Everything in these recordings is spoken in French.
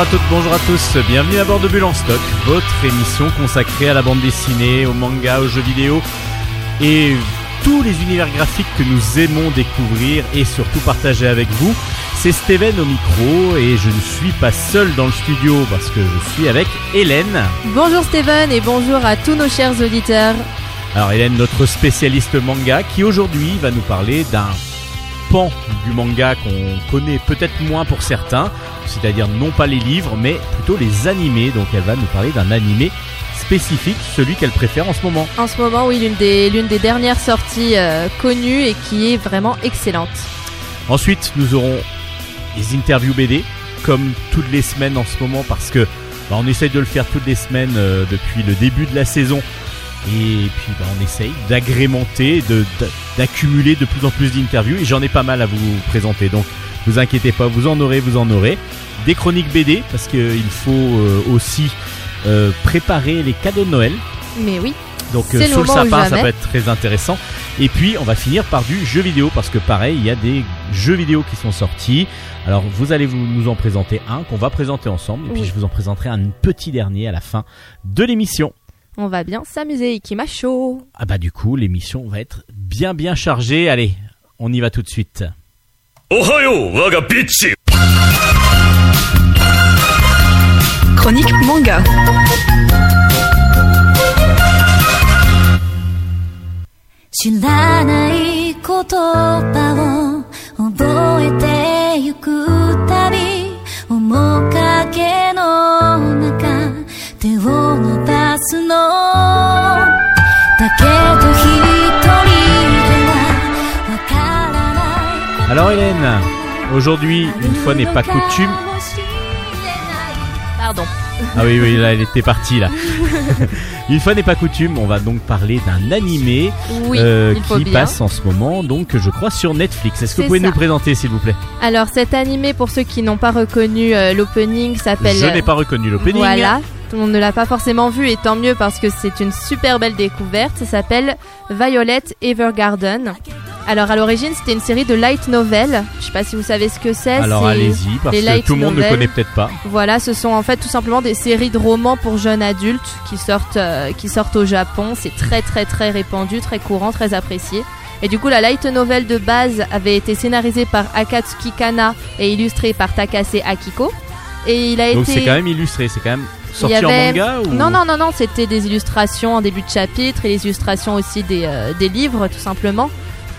Bonjour à toutes, bonjour à tous, bienvenue à bord de Bulle en Stock, votre émission consacrée à la bande dessinée, au manga, aux jeux vidéo et tous les univers graphiques que nous aimons découvrir et surtout partager avec vous. C'est Steven au micro et je ne suis pas seul dans le studio parce que je suis avec Hélène. Bonjour Steven et bonjour à tous nos chers auditeurs. Alors Hélène, notre spécialiste manga qui aujourd'hui va nous parler d'un pan du manga qu'on connaît peut-être moins pour certains, c'est-à-dire non pas les livres mais plutôt les animés. Donc elle va nous parler d'un animé spécifique, celui qu'elle préfère en ce moment. En ce moment, oui, l'une des, l'une des dernières sorties euh, connues et qui est vraiment excellente. Ensuite, nous aurons les interviews BD, comme toutes les semaines en ce moment, parce que bah, on essaye de le faire toutes les semaines euh, depuis le début de la saison. Et puis bah, on essaye d'agrémenter, de- d'accumuler de plus en plus d'interviews. Et j'en ai pas mal à vous présenter. Donc vous inquiétez pas, vous en aurez, vous en aurez. Des chroniques BD, parce qu'il faut euh, aussi euh, préparer les cadeaux de Noël. Mais oui, Donc euh, le sous le sapin, ça peut être très intéressant. Et puis on va finir par du jeu vidéo parce que pareil, il y a des jeux vidéo qui sont sortis. Alors vous allez vous, nous en présenter un qu'on va présenter ensemble et puis je vous en présenterai un petit dernier à la fin de l'émission. on va bien s'amuser. Ikimasho. Ah bah du coup, l'émission va être bien bien chargée. Allez, on y va tout de suite. おはよう我がピッチ Chronique manga. 知らない言葉を覚えてゆくたび面影の中手を伸ばすの Alors Hélène, aujourd'hui, une fois n'est pas coutume. Pardon. Ah oui oui, là elle était partie là. une fois n'est pas coutume, on va donc parler d'un animé Oui, euh, qui bien. passe en ce moment, donc je crois sur Netflix. Est-ce que vous pouvez ça. nous présenter s'il vous plaît? Alors cet animé, pour ceux qui n'ont pas reconnu euh, l'opening, s'appelle... Je n'ai pas reconnu l'opening. Voilà, tout le monde ne l'a pas forcément vu et tant mieux parce que c'est une super belle découverte. Ça s'appelle Violet Evergarden. Alors à l'origine c'était une série de light novels. Je sais pas si vous savez ce que c'est. Alors allez-y, parce les que tout le monde ne connaît peut-être pas. Voilà, ce sont en fait tout simplement des séries de romans pour jeunes adultes qui sortent, euh, qui sortent au Japon. C'est très très très répandu, très courant, très apprécié. Et du coup, la light novel de base avait été scénarisée par Akatsuki Kana et illustrée par Takase Akiko. Et il a Donc été. c'est quand même illustré, c'est quand même sorti avait- en manga ou Non, non, non, non, c'était des illustrations en début de chapitre et les illustrations aussi des, euh, des livres, tout simplement,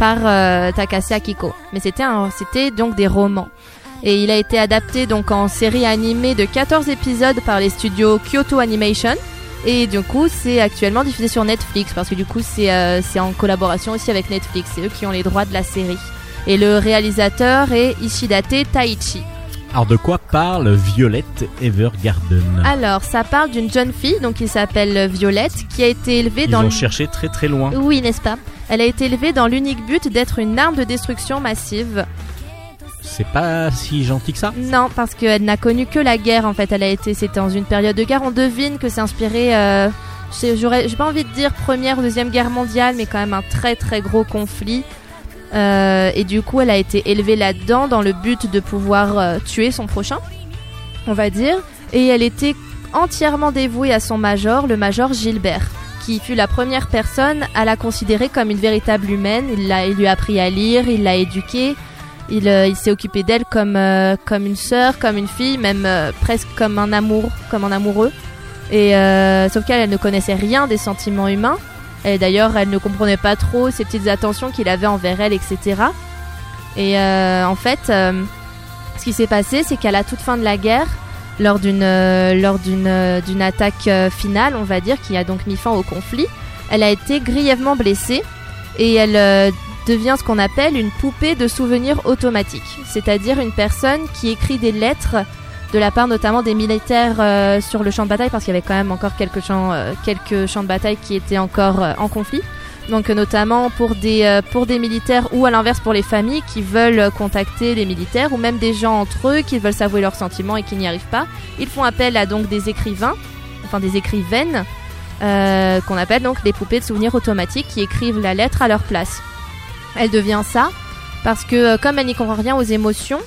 par euh, Takase Akiko. Mais c'était donc des romans. Et il a été adapté donc en série animée de 14 épisodes par les studios Kyoto Animation. Et du coup, c'est actuellement diffusé sur Netflix parce que du coup, c'est euh, c'est en collaboration aussi avec Netflix. C'est eux qui ont les droits de la série. Et le réalisateur est Ishidate Taichi. Alors de quoi parle Violette Evergarden Alors, ça parle d'une jeune fille, donc qui s'appelle Violette, qui a été élevée Ils dans ont le... cherché très très loin. Oui, n'est-ce pas? Elle a été élevée dans l'unique but d'être une arme de destruction massive. C'est pas si gentil que ça? Non, parce qu'elle n'a connu que la guerre en fait. Elle a été, c'était dans une période de guerre. On devine que c'est inspiré. Euh, j'aurais, j'ai pas envie de dire première ou deuxième guerre mondiale, mais quand même un très très gros conflit. Euh, et du coup, elle a été élevée là-dedans dans le but de pouvoir euh, tuer son prochain, on va dire. Et elle était entièrement dévouée à son major, le major Gilbert, qui fut la première personne à la considérer comme une véritable humaine. Il, l'a, il lui a appris à lire, il l'a éduquée. Il, euh, s'est occupé d'elle comme, comme une sœur, comme une fille, même presque comme un amour, comme un amoureux. Et sauf qu'elle, elle ne connaissait rien des sentiments humains. Et d'ailleurs, elle ne comprenait pas trop ces petites attentions qu'il avait envers elle, etc. Et euh, en fait, euh, ce qui s'est passé, c'est qu'à la toute fin de la guerre, lors d'une euh, attaque finale, on va dire, qui a donc mis fin au conflit, elle a été grièvement blessée et elle devient ce qu'on appelle une poupée de souvenirs automatique, c'est-à-dire une personne qui écrit des lettres de la part notamment des militaires euh, sur le champ de bataille, parce qu'il y avait quand même encore quelques champs, euh, quelques champs de bataille qui étaient encore euh, en conflit. Donc notamment pour des, pour des militaires ou à l'inverse pour les familles qui veulent contacter les militaires ou même des gens entre eux qui veulent s'avouer leurs sentiments et qui n'y arrivent pas. Ils font appel à donc des écrivains, enfin des écrivaines, qu'on appelle donc des poupées de souvenirs automatiques qui écrivent la lettre à leur place. Elle devient ça parce que comme elle n'y comprend rien aux émotions,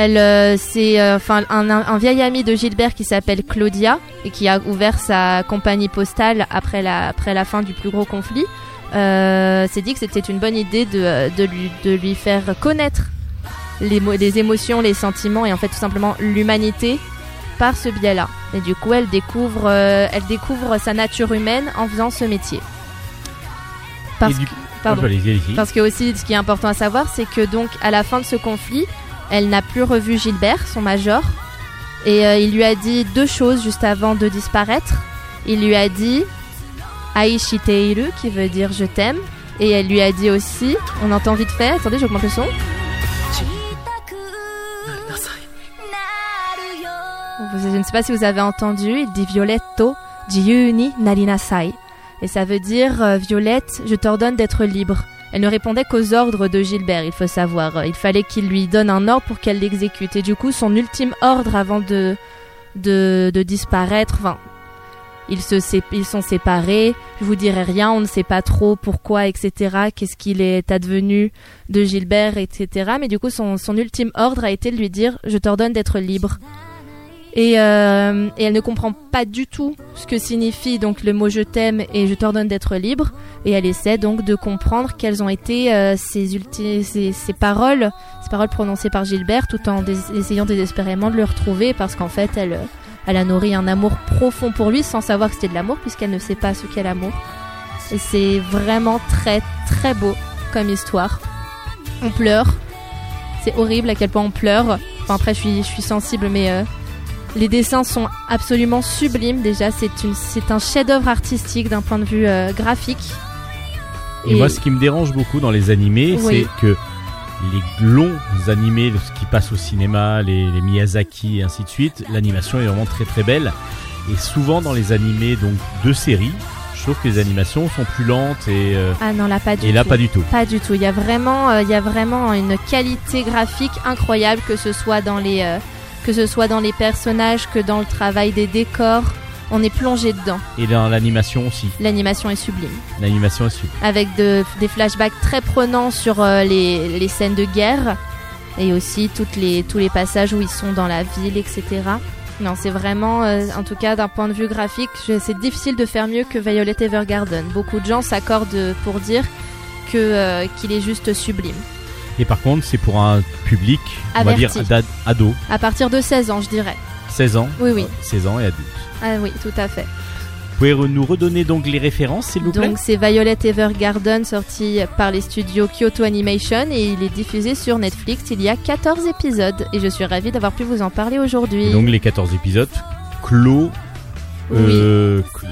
Elle, euh, c'est euh, enfin un, vieil ami de Gilbert qui s'appelle Claudia et qui a ouvert sa compagnie postale après la, après la fin du plus gros conflit. Euh, s'est dit que c'était une bonne idée de, de, lui, de lui faire connaître les, les émotions, les sentiments et en fait tout simplement l'humanité par ce biais-là. Et du coup, elle découvre, euh, elle découvre sa nature humaine en faisant ce métier. Parce du- que, pardon. Allez-y. Parce que aussi, ce qui est important à savoir, c'est que donc à la fin de ce conflit, elle n'a plus revu Gilbert, son major, et euh, il lui a dit deux choses juste avant de disparaître. Il lui a dit Aishiteiru, qui veut dire je t'aime, et elle lui a dit aussi, on entend vite fait, attendez, j'augmente le son. Je ne sais pas si vous avez entendu, il dit Violetto, jiyu ni narinasai. Et ça veut dire euh, Violette, je t'ordonne d'être libre. Elle ne répondait qu'aux ordres de Gilbert, il faut savoir. Il fallait qu'il lui donne un ordre pour qu'elle l'exécute. Et du coup, son ultime ordre avant de, de, disparaître, enfin, ils, se, ils sont séparés. Je vous dirai rien, on ne sait pas trop pourquoi, etc. Qu'est-ce qu'il est advenu de Gilbert, etc. Mais du coup, son, son ultime ordre a été de lui dire Je t'ordonne d'être libre. Et, euh, et elle ne comprend pas du tout ce que signifie donc le mot je t'aime et je t'ordonne d'être libre. Et elle essaie donc de comprendre quelles ont été euh, ces, ces paroles, ces paroles prononcées par Gilbert, tout en essayant désespérément de le retrouver parce qu'en fait elle, euh, elle a nourri un amour profond pour lui sans savoir que c'était de l'amour puisqu'elle ne sait pas ce qu'est l'amour. Et c'est vraiment très très beau comme histoire. On pleure. C'est horrible à quel point on pleure. Enfin après je suis, sensible mais euh, les dessins sont absolument sublimes. Déjà, c'est une, c'est un chef-d'œuvre artistique d'un point de vue euh, graphique. Et, moi, ce qui me dérange beaucoup dans les animés, Oui. c'est que les longs animés, ce qui passe au cinéma, les, les Miyazaki et ainsi de suite, l'animation est vraiment très très belle. Et souvent dans les animés donc de séries, je trouve que les animations sont plus lentes et, euh, ah non, là pas du et là tout. pas du tout. Pas du tout. Il y a vraiment, euh, il y a vraiment une qualité graphique incroyable, que ce soit dans les, euh, que ce soit dans les personnages, que dans le travail des décors. On est plongé dedans. Et dans l'animation aussi. L'animation est sublime, L'animation est super. avec de- des flashbacks très prenants sur euh, les, les scènes de guerre et aussi toutes les, tous les passages où ils sont dans la ville, etc. Non, c'est vraiment, euh, en tout cas d'un point de vue graphique, c'est difficile de faire mieux que Violet Evergarden. Beaucoup de gens s'accordent pour dire que euh, qu'il est juste sublime. Et par contre, c'est pour un public, on va dire Averti. d'ad- ado, À partir de 16 ans, je dirais. 16 ans, Oui, oui. 16 ans et adulte. Ah oui, tout à fait. Vous pouvez nous redonner donc les références, s'il vous plaît? Donc c'est Violet Evergarden sorti par les studios Kyoto Animation et il est diffusé sur Netflix. Il y a 14 épisodes et je suis ravie d'avoir pu vous en parler aujourd'hui. Donc les 14 épisodes clos, euh, clos,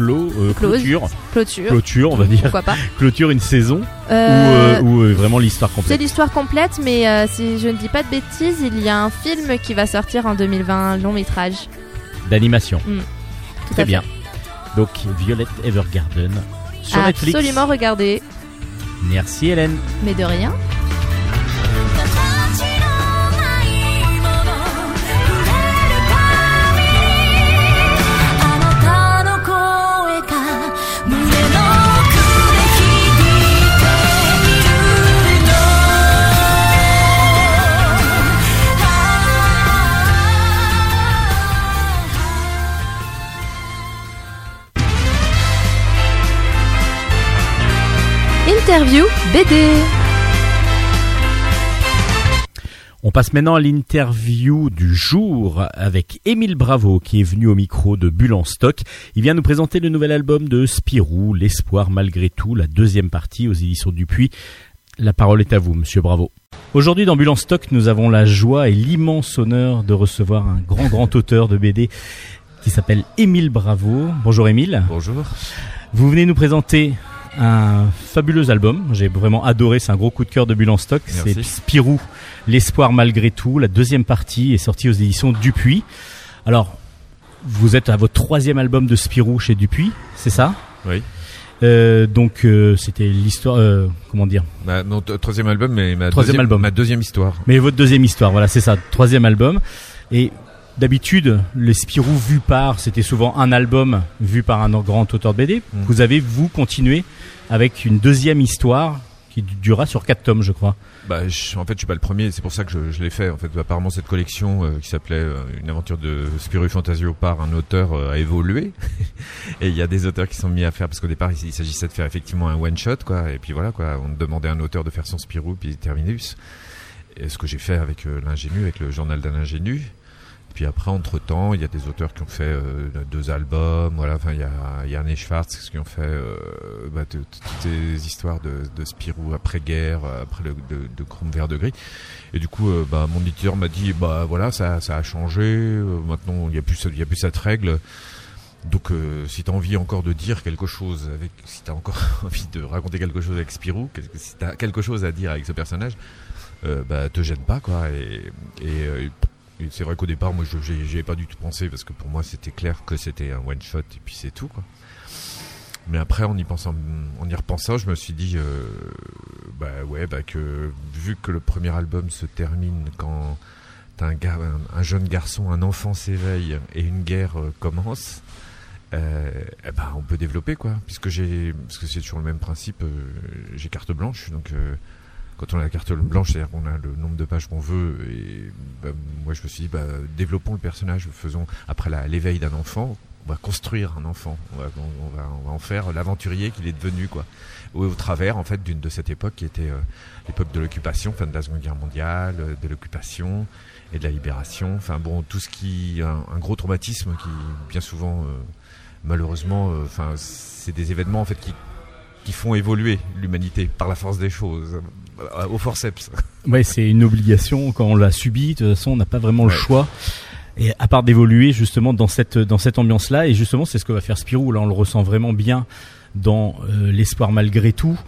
euh, Close. clôture, Clôture. clôture, on va dire, Pourquoi pas clôture une saison Euh, ou, euh, euh, vraiment l'histoire C'est complète. l'histoire complète, mais si je ne dis pas de bêtises, il y a un film qui va sortir en 2020, un long métrage. D'animation. Tout Très à fait. bien. Donc Violet Evergarden sur Netflix. Absolument regarder, Merci Hélène. mais de rien. Interview BD. On passe maintenant à l'interview du jour avec Émile Bravo qui est venu au micro de Bulle en stock. Il vient nous présenter le nouvel album de Spirou, L'espoir malgré tout, la deuxième partie aux éditions Dupuis. La parole est à vous, monsieur Bravo. Aujourd'hui dans Bulle en stock, nous avons la joie et l'immense honneur de recevoir un grand grand auteur de BD qui s'appelle Émile Bravo. Bonjour Émile. Bonjour. Vous venez nous présenter un fabuleux album. J'ai vraiment adoré. C'est un gros coup de cœur de Bulle en stock. C'est Spirou, l'espoir malgré tout. La deuxième partie est sortie aux éditions Dupuis. Alors, vous êtes à votre troisième album de Spirou chez Dupuis, c'est ça? Oui. Euh, donc euh, c'était l'histoire, euh, comment dire? Ma, non, t- troisième album, mais ma Troisième deuxième, album. ma deuxième histoire. Mais votre deuxième histoire, voilà, c'est ça, troisième album. Et d'habitude, les Spirou vus par, c'était souvent un album vu par un grand auteur de BD. Mm. Vous avez, vous, continué avec une deuxième histoire qui durera sur 4 tomes, je crois. Bah, je- en fait, je suis pas le premier. C'est pour ça que je, je l'ai fait. En fait, apparemment, cette collection euh, qui s'appelait euh, Une aventure de Spirou Fantasio par un auteur euh, a évolué. et il y a des auteurs qui sont mis à faire parce qu'au départ, il, il s'agissait de faire effectivement un one shot, quoi. Et puis voilà, quoi. On demandait à un auteur de faire son Spirou puis Terminus. Et ce que j'ai fait avec l'ingénu, avec le journal d'un ingénu. Puis après, entre temps, il y a des auteurs qui ont fait euh, deux albums. Voilà, enfin, il y a, il y a Arne Schwartz qui ont fait euh, bah, toutes ces histoires de, de Spirou après-guerre, euh, après le de, de Chrome vert de gris. Et du coup, euh, bah, mon éditeur m'a dit, bah voilà, ça, ça a changé. maintenant, il y a plus, il y a plus cette règle. Donc, si t'as envie encore de dire quelque chose avec, si t'as encore envie de raconter quelque chose avec Spirou, si t'as quelque chose à dire avec ce personnage, bah te gêne pas quoi. Et, et c'est vrai qu'au départ, moi, j'y ai pas du tout pensé parce que pour moi, c'était clair que c'était un one shot et puis c'est tout. Mais après, en y pensant, repensant, je me suis dit, euh, bah ouais, bah que vu que le premier album se termine quand un, un, un jeune garçon, un enfant s'éveille et une guerre euh, commence, euh, eh ben on peut développer quoi, puisque c'est toujours le même principe, euh, j'ai carte blanche, donc quand on a la carte blanche, c'est-à-dire qu'on a le nombre de pages qu'on veut, et bah, moi je me suis dit, bah, développons le personnage, faisons après l'éveil d'un enfant, on va construire un enfant, on va, en faire l'aventurier qu'il est devenu quoi, au, travers en fait d'une de cette époque qui était euh, l'époque de l'occupation, fin de la Seconde Guerre mondiale, euh, de l'occupation et de la libération, enfin bon tout ce qui, un, un gros traumatisme qui bien souvent euh, malheureusement, euh, enfin c'est des événements en fait qui qui font évoluer l'humanité par la force des choses, au forceps. Ouais, c'est une obligation quand on l'a subi. De toute façon, on n'a pas vraiment le choix. Et à part d'évoluer justement dans cette dans cette ambiance-là, et justement, c'est ce que va faire Spirou. Là, on le ressent vraiment bien dans euh, l'espoir malgré tout,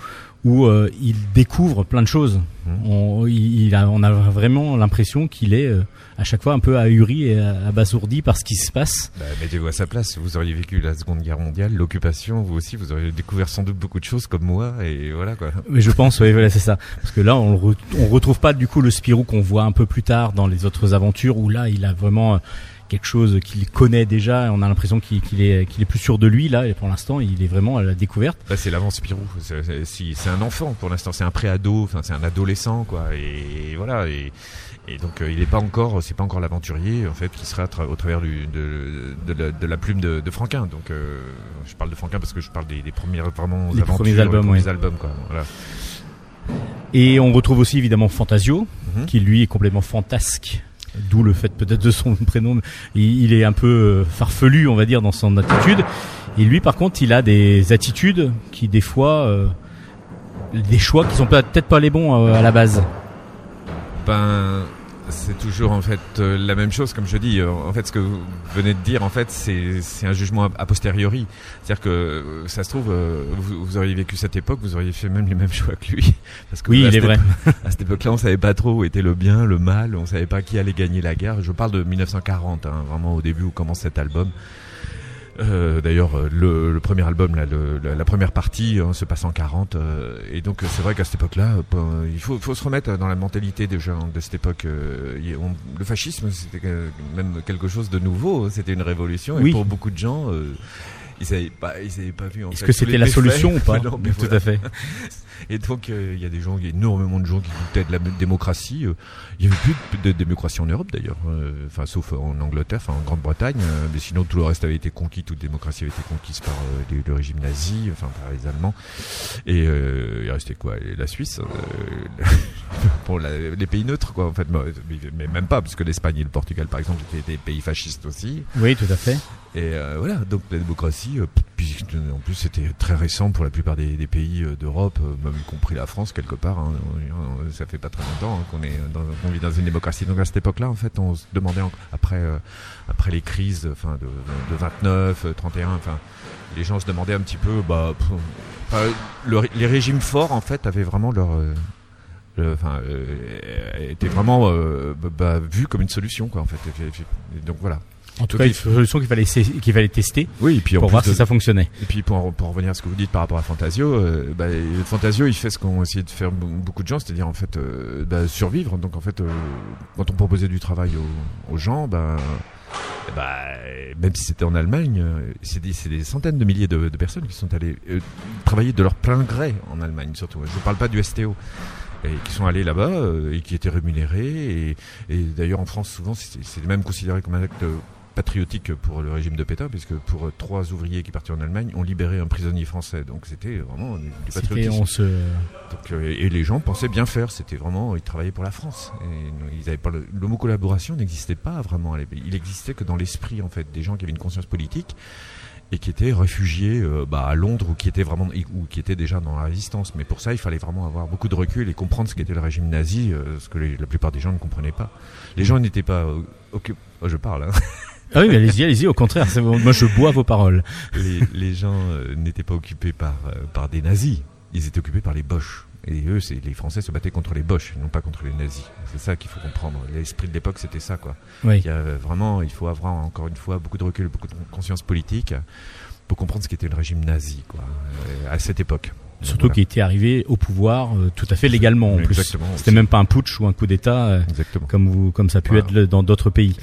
où euh, il découvre plein de choses. Mhm. On, il il a, on a vraiment l'impression qu'il est euh, à chaque fois un peu ahuri et abasourdi par ce qui se passe. Bah, Mettez-vous à sa place, vous auriez vécu la Seconde Guerre mondiale, l'occupation, vous aussi, vous auriez découvert sans doute beaucoup de choses comme moi, et voilà quoi. Mais je pense, ouais, voilà, c'est ça. Parce que là, on, re- on retrouve pas du coup le Spirou qu'on voit un peu plus tard dans les autres aventures, où là, il a vraiment euh, quelque chose qu'il connaît déjà. On a l'impression qu'il est, qu'il est plus sûr de lui là. Et pour l'instant, il est vraiment à la découverte. Bah, c'est l'avant Spirou, c'est, un enfant pour l'instant, c'est un pré-ado, enfin c'est un adolescent quoi, et, voilà, et, et donc euh, il est pas encore, c'est pas encore l'aventurier en fait qui sera tra- au travers du, de, de, la, de la plume de, Franquin. Donc euh, je parle de Franquin parce que je parle des, des premières vraiment Les aventures, premiers albums, les premiers ouais. albums quoi. Voilà. Et on retrouve aussi évidemment Fantasio, Mhm. qui lui est complètement fantasque. D'où le fait peut-être de son prénom. Il, est un peu euh, farfelu, on va dire, dans son attitude. Et lui, par contre, il a des attitudes qui, des fois, euh, des choix qui sont peut-être pas les bons euh, à la base. Ben, c'est toujours en fait euh, la même chose, comme je dis. Euh, En fait, ce que vous venez de dire, en fait, c'est un jugement a, posteriori. C'est-à-dire que euh, ça se trouve, euh, vous, vous auriez vécu cette époque, vous auriez fait même les mêmes choix que lui. Parce que Oui, il est vrai. À cette époque-là, on savait pas trop où était le bien, le mal. On savait pas qui allait gagner la guerre. Je parle de 1940, hein, vraiment au début où commence cet album. Euh, D'ailleurs, euh, le, le premier album, là, le- la, la première partie, hein, se passe en 40, euh, et donc euh, c'est vrai qu'à cette époque-là, euh, il faut, faut se remettre dans la mentalité des gens de cette époque. euh, on- le fascisme, c'était même quelque chose de nouveau, hein, c'était une révolution, Oui. et pour beaucoup de gens, euh, ils n'avaient pas, ils avaient pas vu. en Est-ce que c'était la solution ou pas Non, Tout voilà. à fait. Et donc, euh, il y a des gens, il y a énormément de gens qui doutaient de la démocratie. euh, Il y avait plus de, de démocratie en Europe d'ailleurs, euh, enfin sauf en Angleterre, enfin en Grande-Bretagne. euh, mais sinon, tout le reste avait été conquis, toute démocratie avait été conquise par euh, les- le régime nazi, enfin par les Allemands. Et euh, il restait quoi? La Suisse, euh, pour la- les pays neutres, quoi. En fait, mais, mais même pas, parce que l'Espagne et le Portugal, par exemple, étaient des pays fascistes aussi. Oui, tout à fait. Et euh, voilà, donc la démocratie, euh, puis en plus c'était très récent pour la plupart des, pays euh, d'Europe, euh, même y compris la France quelque part. hein. Ça fait pas très longtemps hein, qu'on est dans, vit dans une démocratie. Donc à cette époque-là, en fait, on se demandait après euh, après les crises, enfin de, de 29, euh, 31, enfin les gens se demandaient un petit peu, bah, les régimes forts en fait avaient vraiment leur le- enfin, euh, étaient vraiment bah, vus comme une solution, quoi, en fait. Donc voilà. En tout cas, il une solution qu'il fallait, qu'il fallait tester Oui, et puis pour voir de- si ça fonctionnait. et puis pour, pour revenir à ce que vous dites par rapport à Fantasio, euh, bah, Fantasio il fait ce qu'ont essayé de faire be- beaucoup de gens, c'est-à-dire en fait euh, bah, survivre. Donc en fait, euh, quand on proposait du travail aux, aux gens, bah, bah, même si c'était en Allemagne, c'est des, centaines de milliers de, de personnes qui sont allées travailler de leur plein gré en Allemagne, surtout. Je ne parle pas du STO. Et qui sont allés là-bas et qui étaient rémunérés. Et, et d'ailleurs, en France, souvent, c'est même considéré comme un acte patriotique pour le régime de Pétain, puisque pour euh, trois ouvriers qui partaient en Allemagne, on libérait un prisonnier français. Donc c'était vraiment du patriotisme. on se, Donc, euh, et les gens pensaient bien faire. C'était vraiment, ils travaillaient pour la France. Et ils avaient pas le, le mot collaboration n'existait pas vraiment. Il existait que dans l'esprit en fait des gens qui avaient une conscience politique et qui étaient réfugiés euh, bah, à Londres ou qui étaient vraiment ou qui étaient déjà dans la résistance. Mais pour ça, il fallait vraiment avoir beaucoup de recul et comprendre ce qu'était le régime nazi, euh, ce que les- la plupart des gens ne comprenaient pas. Les gens n'étaient pas euh, occu- oh, je parle. Hein. Ah oui, mais allez-y, allez-y. Au contraire, bon. moi je bois vos paroles. les, les gens euh, n'étaient pas occupés par, euh, par des nazis, ils étaient occupés par les Boches. Et eux, c'est les Français se battaient contre les Boches, non pas contre les nazis. C'est ça qu'il faut comprendre. L'esprit de l'époque, c'était ça, quoi. Oui. Il y a euh, vraiment, il faut avoir encore une fois beaucoup de recul, beaucoup de conscience politique pour comprendre ce qu'était le régime nazi, quoi, à cette époque. Surtout Voilà. qu'il était arrivé au pouvoir euh, tout à fait légalement en plus. C'était même pas un putsch ou un coup d'État euh, Exactement. comme vous, comme ça a pu Voilà. être le- dans d'autres pays.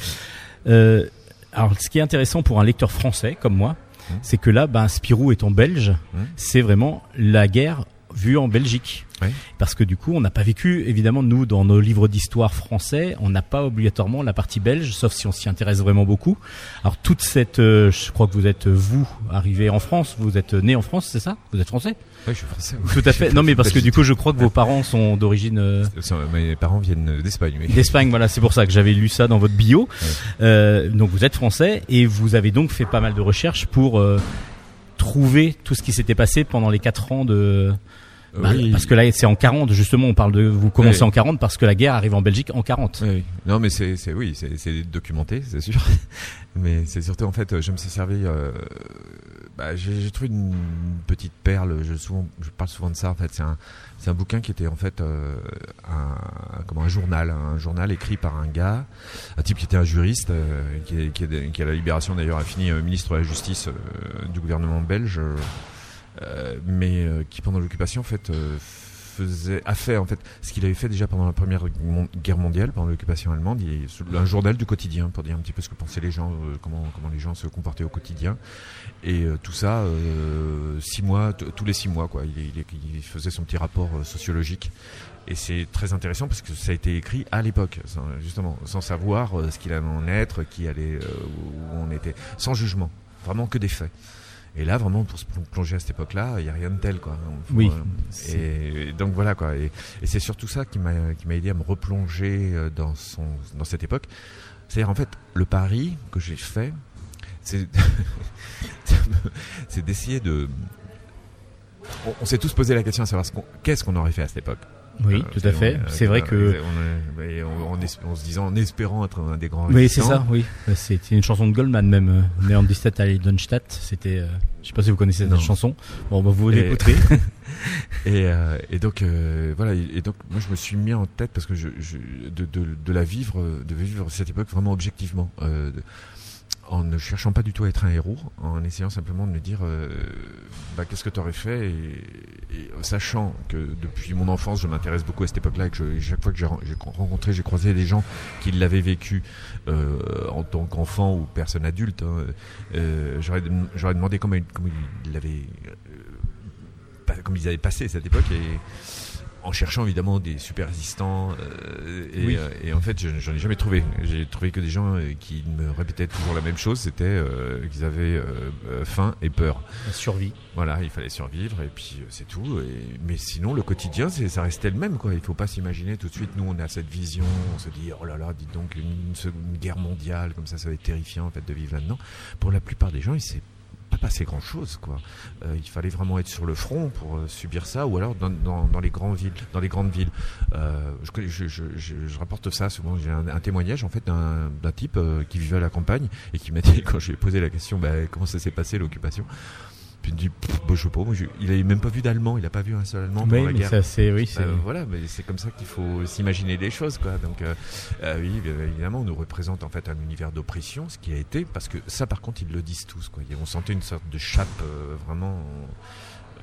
Euh, alors, ce qui est intéressant pour un lecteur français comme moi, Hum. c'est que là, ben, Spirou étant belge, Hum. c'est vraiment la guerre vue en Belgique. Oui. Parce que du coup, on n'a pas vécu, évidemment, nous, dans nos livres d'histoire français, on n'a pas obligatoirement la partie belge, sauf si on s'y intéresse vraiment beaucoup. Alors, toute cette, euh, je crois que vous êtes, vous, arrivé en France, vous êtes né en France, c'est ça? Vous êtes français? Ouais, je suis français. oui. Tout à fait. Non, mais parce que du coup, je crois que vos parents sont d'origine euh, Mes parents viennent d'Espagne, oui. d'Espagne. Voilà, c'est pour ça que j'avais lu ça dans votre bio. Euh, donc, vous êtes français et vous avez donc fait pas mal de recherches pour euh, trouver tout ce qui s'était passé pendant les quatre ans de. Bah, Oui. Parce que là, c'est en 40 justement. On parle de vous commencez Oui. en 40 parce que la guerre arrive en Belgique en 40. Oui. Non, mais c'est, c'est oui, c'est, documenté, c'est sûr. mais c'est surtout en fait, je me suis servi. Euh, bah, j'ai, trouvé une petite perle. Je souvent, je parle souvent de ça. En fait, c'est un, c'est un bouquin qui était en fait euh, un, comment un journal, un journal écrit par un gars, un type qui était un juriste, euh, qui, qui, qui à la libération d'ailleurs a fini euh, ministre de la Justice euh, du gouvernement belge. Euh, mais euh, qui pendant l'occupation en fait euh, faisait a fait en fait ce qu'il avait fait déjà pendant la première guerre mondiale pendant l'occupation allemande. Il a un journal du quotidien pour dire un petit peu ce que pensaient les gens euh, comment comment les gens se comportaient au quotidien. Et euh, tout ça euh, six mois tous les six mois quoi. Il, il- il faisait son petit rapport sociologique. Et c'est très intéressant parce que ça a été écrit à l'époque, justement, sans savoir ce qu'il allait en être, qui allait, où on était, sans jugement, vraiment que des faits. Et là, vraiment, pour se plon- plonger à cette époque-là, il n'y a rien de tel, quoi. Faut, Oui. euh, et, et donc voilà, quoi. Et, et c'est surtout ça qui m'a qui m'a aidé à me replonger euh, dans son dans cette époque. C'est-à-dire en fait le pari que j'ai fait, c'est c'est d'essayer de on, on s'est tous posé la question à savoir ce qu'on- qu'est-ce qu'on aurait fait à cette époque? Oui, Euh, tout à fait. euh, C'est vrai que. en se disant, en espérant être un des grands. Oui, c'est ça. Oui, c'était une chanson de Goldman même. euh, 17 à Donstadt. C'était. euh, je sais pas si vous connaissez cette chanson. Bon, bah, vous l'écouterez. Et, euh, et donc euh, voilà. Et donc moi je me suis mis en tête parce que je, je de, de, de la vivre, euh, de vivre cette époque vraiment objectivement. euh, en ne cherchant pas du tout à être un héros, en essayant simplement de me dire euh, bah, qu'est-ce que tu aurais fait et, et sachant que depuis mon enfance je m'intéresse beaucoup à cette époque-là et que je- chaque fois que j'ai ren- j'ai rencontré, j'ai croisé des gens qui l'avaient vécu euh, en tant qu'enfant ou personne adulte, hein, euh, j'aurais dem- j'aurais demandé comment, ils- comment ils l'avaient euh, comme ils avaient passé cette époque et en cherchant évidemment des super résistants euh, et, Oui. euh, et en fait je- j'en ai jamais trouvé j'ai trouvé que des gens euh, qui me répétaient toujours la même chose c'était euh, qu'ils avaient euh, faim et peur La survie. voilà il fallait survivre et puis euh, c'est tout et- mais sinon le quotidien c'est ça restait le même quoi il faut pas s'imaginer tout de suite nous on a cette vision on se dit oh là là dites donc une, guerre mondiale comme ça ça va être terrifiant en fait de vivre là-dedans pour la plupart des gens il s'est pas passé grand chose quoi. Euh, il fallait vraiment être sur le front pour euh, subir ça ou alors dans, dans, dans les grandes villes dans les grandes villes. Euh, je, je, je, je, rapporte ça souvent j'ai un, témoignage en fait d'un d'un type euh, qui vivait à la campagne et qui m'a dit quand je lui ai posé la question bah, comment ça s'est passé l'occupation puis il dit Pff, bah, je sais pas moi, je- il avait même pas vu d'allemand il a pas vu un seul allemand pendant Oui, la guerre ça, c'est. Oui, c'est. euh, voilà, mais c'est comme ça qu'il faut s'imaginer les choses, quoi. Donc, euh, euh, oui, évidemment, on nous représente en fait un univers d'oppression, ce qui a été, parce que ça, par contre, ils le disent tous, quoi. On sentait une sorte de chape, euh, vraiment,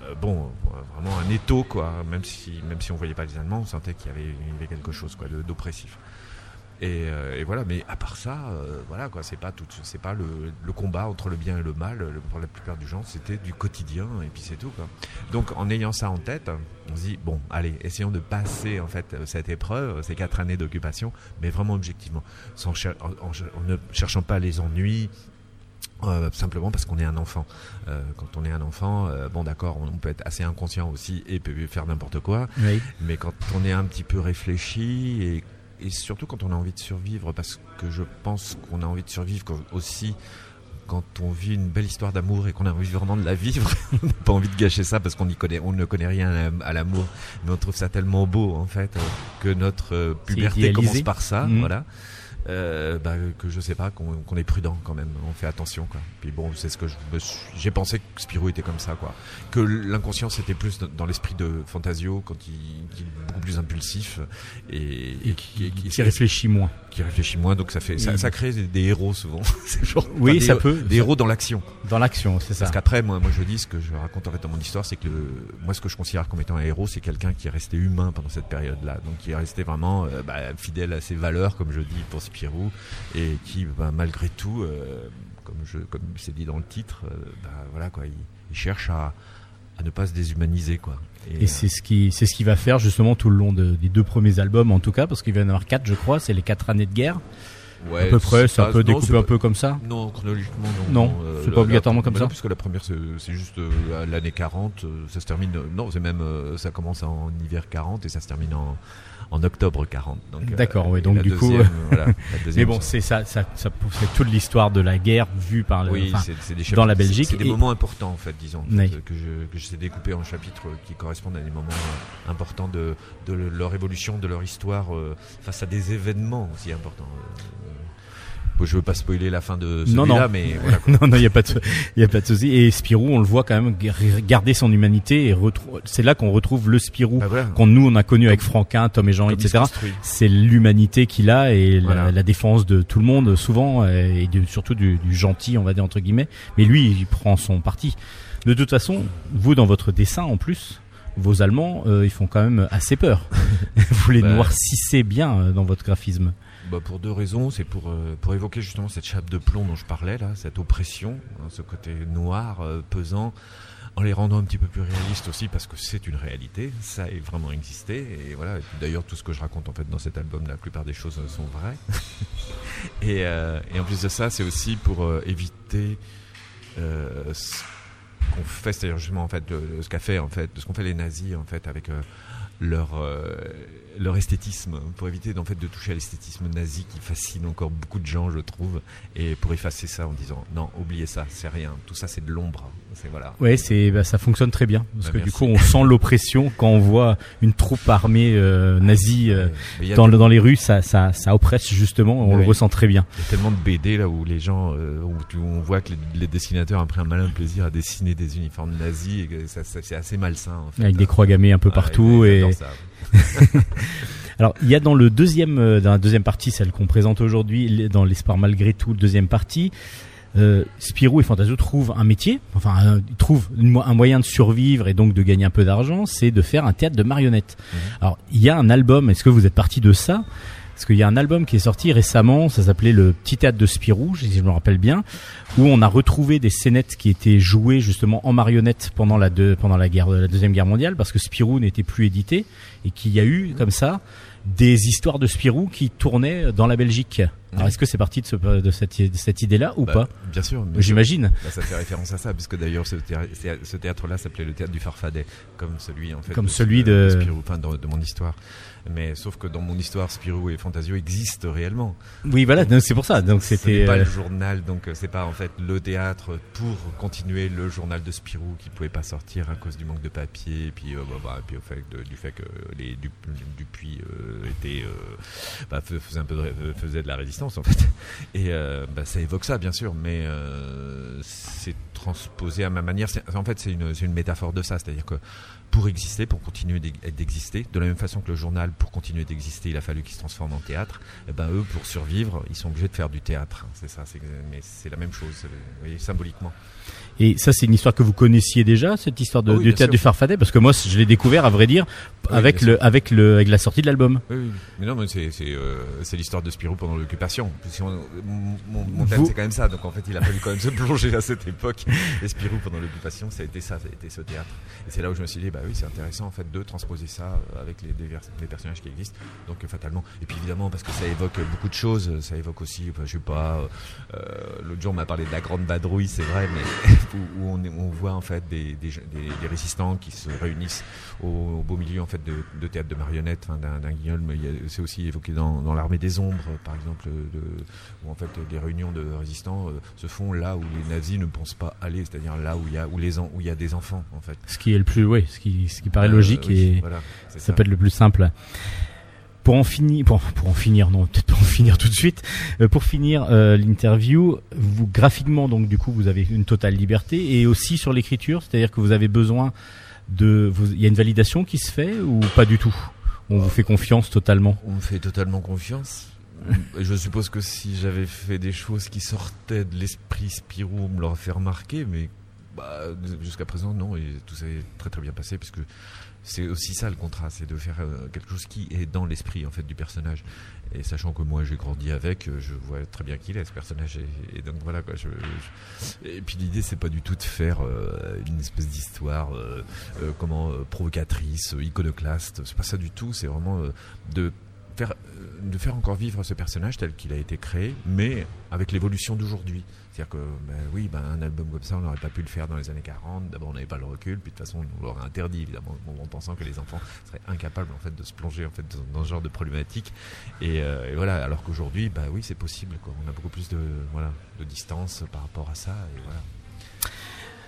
euh, bon, euh, vraiment un étau, quoi. Même si, même si on voyait pas les Allemands, on sentait qu'il y avait, il y avait quelque chose, quoi, d'oppressif. Et, euh, et voilà, mais à part ça, euh, voilà quoi, c'est pas tout, c'est pas le, le combat entre le bien et le mal. le- pour la plupart du gens, c'était du quotidien et puis c'est tout quoi. Donc en ayant ça en tête, on se dit bon, allez, essayons de passer en fait cette épreuve, ces quatre années d'occupation, mais vraiment objectivement, sans cher- en, en- en ne cherchant pas les ennuis. euh, simplement parce qu'on est un enfant. Euh, quand on est un enfant, euh, bon d'accord, on, on peut être assez inconscient aussi et peut faire n'importe quoi. Oui. Mais quand on est un petit peu réfléchi et, et surtout quand on a envie de survivre, parce que je pense qu'on a envie de survivre aussi quand on vit une belle histoire d'amour et qu'on a envie vraiment de la vivre, on n'a pas envie de gâcher ça parce qu'on y connaît, on ne connaît rien à, l'amour, mais on trouve ça tellement beau en fait euh, que notre euh, puberté commence par ça, Mhm. voilà. Euh, bah, que je sais pas qu'on qu'on est prudent quand même on fait attention quoi puis bon c'est ce que j'ai pensé que Spirou était comme ça quoi que l'inconscient c'était plus dans- dans l'esprit de Fantasio quand il, qui est beaucoup plus impulsif et, Et qui, et qui réfléchit moins. qui réfléchit moins donc ça fait ça, Oui. ça crée des, des héros souvent genre- Oui, enfin, ça des, peut. des héros dans l'action Dans l'action, c'est ça. parce qu'après moi moi je dis ce que je raconte en fait dans mon histoire c'est que le- moi ce que je considère comme étant un héros c'est quelqu'un qui est resté humain pendant cette période là donc qui est resté vraiment euh, bah, fidèle à ses valeurs comme je dis pour Spirou et qui bah, malgré tout euh, comme je comme c'est dit dans le titre euh, bah, voilà quoi il, il cherche à, à ne pas se déshumaniser quoi Et c'est ce qui, c'est ce qui va faire justement tout le long de- des deux premiers albums, en tout cas, parce qu'il va y en avoir quatre, je crois. C'est les quatre années de guerre, Ouais, à peu près. C'est un peu non, découpé un peu comme ça. Non, chronologiquement, non. Non, euh, c'est pas obligatoirement la- comme bah ça. non, puisque la première, c'est juste euh, l'année 40, euh, ça se termine. non, c'est même. ça commence en hiver 40 et ça se termine en, en octobre 40. donc, euh, D'accord, oui, donc du coup, deuxième, voilà, Mais bon, c'est- ça, ça, ça, c'est toute l'histoire de la guerre vue par le. Oui, enfin, c'est c'est des dans la Belgique C'est des et- moments importants, en fait, disons, en fait, Oui. euh, que je que j'essaie de découper en chapitres euh, qui correspondent à des moments euh, importants de, de le- leur évolution, de leur histoire, euh, face à des événements aussi importants. euh, je veux pas spoiler la fin de celui-là, non. mais voilà. quoi. non, non, il y a pas de, il y a pas de souci. Et Spirou, on le voit quand même gar- garder son humanité et c'est là qu'on retrouve le Spirou Bah, voilà. qu'on nous on a connu avec Franquin, Tom et Jean, etc. C'est l'humanité qu'il a et la, Voilà. la défense de tout le monde souvent et de- surtout du, du gentil, on va dire entre guillemets. Mais lui, il prend son parti. De toute façon, vous dans votre dessin en plus, vos Allemands, euh, ils font quand même assez peur. vous les Bah. noircissez bien euh, dans votre graphisme. Bah, pour deux raisons, c'est pour euh, pour évoquer justement cette chape de plomb dont je parlais là, cette oppression, hein, ce côté noir, euh, pesant, en les rendant un petit peu plus réalistes aussi parce que c'est une réalité, ça a vraiment existé et voilà. D'ailleurs, tout ce que je raconte en fait dans cet album, la plupart des choses sont vraies. et, euh, et en plus de ça, c'est aussi pour éviter ce qu'on fait, justement en fait ce qu'a fait en fait, ce qu'ont fait les nazis en fait avec leur euh, leur esthétisme pour éviter en fait de toucher à l'esthétisme nazi qui fascine encore beaucoup de gens je trouve et pour effacer ça en disant non oubliez ça c'est rien tout ça c'est de l'ombre c'est voilà Ouais, c'est bah, ça fonctionne très bien parce Bah, que du coup on sent l'oppression quand on voit une troupe armée euh, nazie euh, dans, de- le- dans les rues, ça, ça, ça oppresse justement. On le ressent très bien. il y a tellement de BD là où les gens euh, où, on voit que les, les dessinateurs ont pris un malin plaisir à dessiner des uniformes nazis et que ça, ça- c'est assez malsain en fait. Avec des croix gammées un peu partout et alors il y a dans le deuxième euh, dans la deuxième partie celle qu'on présente aujourd'hui dans l'espoir malgré tout deuxième partie euh, Spirou et Fantasio trouvent un métier enfin un- ils trouvent une un moyen de survivre et donc de gagner un peu d'argent c'est de faire un théâtre de marionnettes. Mhm. alors il y a un album est-ce que vous êtes parti de ça? Parce qu'il y a un album qui est sorti récemment, ça s'appelait le Petit Théâtre de Spirou, si je me rappelle bien, où on a retrouvé des scénettes qui étaient jouées justement en marionnettes pendant la, deux- pendant la, guerre, la deuxième guerre mondiale, parce que Spirou n'était plus édité et qu'il y a eu comme ça des histoires de Spirou qui tournaient dans la Belgique. Alors est-ce que c'est parti de, ce, de cette, idée-là ou Bah, pas? bien sûr J'imagine. Bah, ça fait référence à ça, puisque d'ailleurs ce, théâ- ce théâtre-là s'appelait le théâtre du Farfadet, comme celui en fait, Comme celui de- Spirou, enfin, de, de mon histoire. Mais sauf que dans mon histoire, Spirou et Fantasio existent réellement. Oui, voilà, c'est pour ça. Donc c'était. pas euh, le journal, donc euh, c'est pas en fait le théâtre pour continuer le journal de Spirou qui pouvait pas sortir à cause du manque de papier, et puis euh, bah, bah, puis au fait de- du fait que les du, Dupuis euh, euh, bah, un peu de, euh, faisaient de la résistance en fait. Et ça évoque ça bien sûr, mais c'est transposé à ma manière. En fait, c'est une, c'est une métaphore de ça, c'est-à-dire que pour exister, pour continuer d'e- d'exister, de la même façon que le journal, pour continuer d'exister, il a fallu qu'il se transforme en théâtre. Et ben eux, pour survivre, ils sont obligés de faire du théâtre. C'est ça, mais c'est la même chose, euh, vous voyez, symboliquement. Et ça, c'est une histoire que vous connaissiez déjà, cette histoire de, Ah oui, du théâtre sûr. du Farfadet, parce que moi, je l'ai découvert, à vrai dire, Oui, avec le, avec le, avec la sortie de l'album. Oui, oui. Mais non, mais c'est c'est euh, l'histoire de Spirou pendant l'occupation. On- Mon, mon- thème Vous- c'est quand même ça, donc en fait il a fallu quand même se plonger à cette époque. Et Spirou pendant l'occupation, ça a été ça, ça a été ce théâtre. Et c'est là où je me suis dit, bah oui, c'est intéressant en fait de transposer ça euh, avec les, personnages qui existent. Donc euh, fatalement. Et puis évidemment parce que ça évoque euh, beaucoup de choses, ça évoque aussi, enfin, je sais pas. euh, L'autre jour on m'a parlé de la grande vadrouille, c'est vrai, mais où, où on, on voit en fait des, des, des- des résistants qui se réunissent au, au beau milieu en fait de, de théâtre de marionnettes, enfin, d'un guignol, mais c'est aussi évoqué dans, dans l'armée des ombres, par exemple, de, où en fait des réunions de résistants euh, se font là où les nazis ne pensent pas aller, c'est-à-dire là où il y a où les où il y a des enfants en fait. Ce qui est le plus, oui, ce qui, ce qui paraît Euh, logique oui, et voilà, ça peut être le plus simple. Pour en finir, pour, pour en finir, non, peut-être pas en finir tout de suite. Euh, pour finir euh, l'interview, vous graphiquement donc du coup vous avez une totale liberté et aussi sur l'écriture, c'est-à-dire que vous avez besoin de, il y a une validation qui se fait ou pas du tout? On vous fait confiance totalement? On me fait totalement confiance. Je suppose que si j'avais fait des choses qui sortaient de l'esprit Spirou, on me l'aurait fait remarquer, mais bah, jusqu'à présent, non, et tout s'est très très bien passé, puisque c'est aussi ça le contrat, c'est de faire euh, quelque chose qui est dans l'esprit en fait du personnage. Et sachant que moi j'ai grandi avec, euh, je vois très bien qui il est ce personnage, et, donc voilà quoi. Je, Et puis l'idée c'est pas du tout de faire euh, une espèce d'histoire comment provocatrice, iconoclaste. C'est pas ça du tout. C'est vraiment de faire de faire encore vivre ce personnage tel qu'il a été créé, mais avec l'évolution d'aujourd'hui. C'est-à-dire que, ben oui, ben, un album comme ça, on n'aurait pas pu le faire dans les années 40. D'abord, on n'avait pas le recul, puis de toute façon, on l'aurait interdit, évidemment, en pensant que les enfants seraient incapables, en fait, de se plonger, en fait, dans, ce genre de problématique. Et, euh, et voilà, alors qu'aujourd'hui, bah oui, c'est possible, quoi. On a beaucoup plus de, voilà, de distance par rapport à ça, et voilà.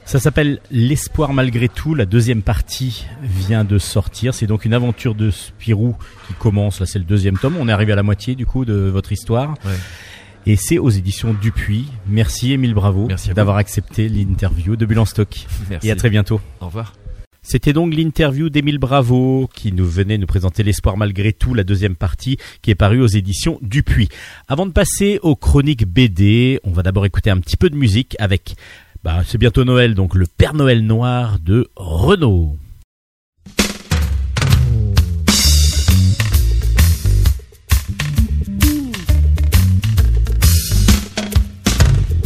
Ça s'appelle L'espoir malgré tout. La deuxième partie vient de sortir. C'est donc une aventure de Spirou qui commence. Là, c'est le deuxième tome. On est arrivé à la moitié du coup de votre histoire. Ouais. Et c'est aux éditions Dupuis. Merci Émile Bravo d'avoir accepté l'interview de Bulle en stock. Merci. Et à très bientôt. Au revoir. C'était donc l'interview d'Émile Bravo qui nous venait nous présenter l'espoir malgré tout, la deuxième partie qui est parue aux éditions Dupuis. Avant de passer aux chroniques BD, on va d'abord écouter un petit peu de musique avec, bah, c'est bientôt Noël, donc le Père Noël noir de Renault.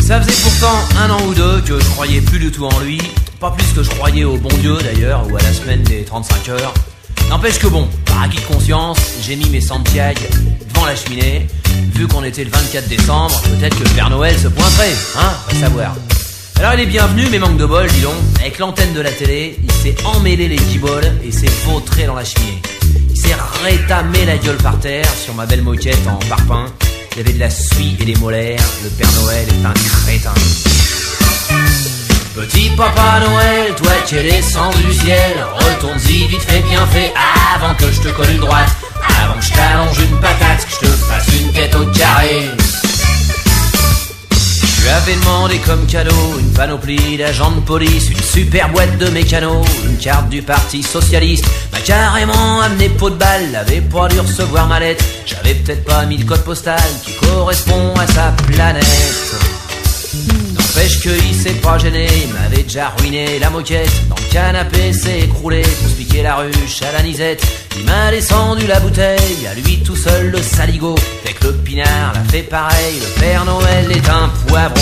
Ça faisait pourtant un an ou deux que je croyais plus du tout en lui, pas plus que je croyais au bon Dieu d'ailleurs, ou à la semaine des 35 heures. N'empêche que bon, par acquis de conscience, j'ai mis mes Santiago devant la cheminée. Vu qu'on était le 24 décembre, peut-être que le Père Noël se pointerait, hein, à savoir. Alors il est bienvenu, mais manque de bol, dis donc. Avec l'antenne de la télé, il s'est emmêlé les guiboles et s'est vautré dans la cheminée. Il s'est rétamé la gueule par terre sur ma belle moquette en parpaing. Il avait de la suie et des molaires. Le Père Noël est un crétin. Petit Papa Noël, toi qui es descendu du ciel, retourne-y vite fait bien fait avant que je te colle une droite, avant que je t'allonge une patate, que je te fasse une tête au carré. Lui avais demandé comme cadeau une panoplie d'agents de police, une super boîte de mécano, une carte du parti socialiste. M'a carrément amené pot de balle, avait pas dû recevoir ma lettre. J'avais peut-être pas mis le code postal qui correspond à sa planète. N'empêche qu'il s'est pas gêné, il m'avait déjà ruiné la moquette. Dans le canapé s'est écroulé pour piquer la ruche à la nisette. Il m'a descendu la bouteille, à lui tout seul le saligo. Fait que le pinard l'a fait pareil, le Père Noël est un poivreau.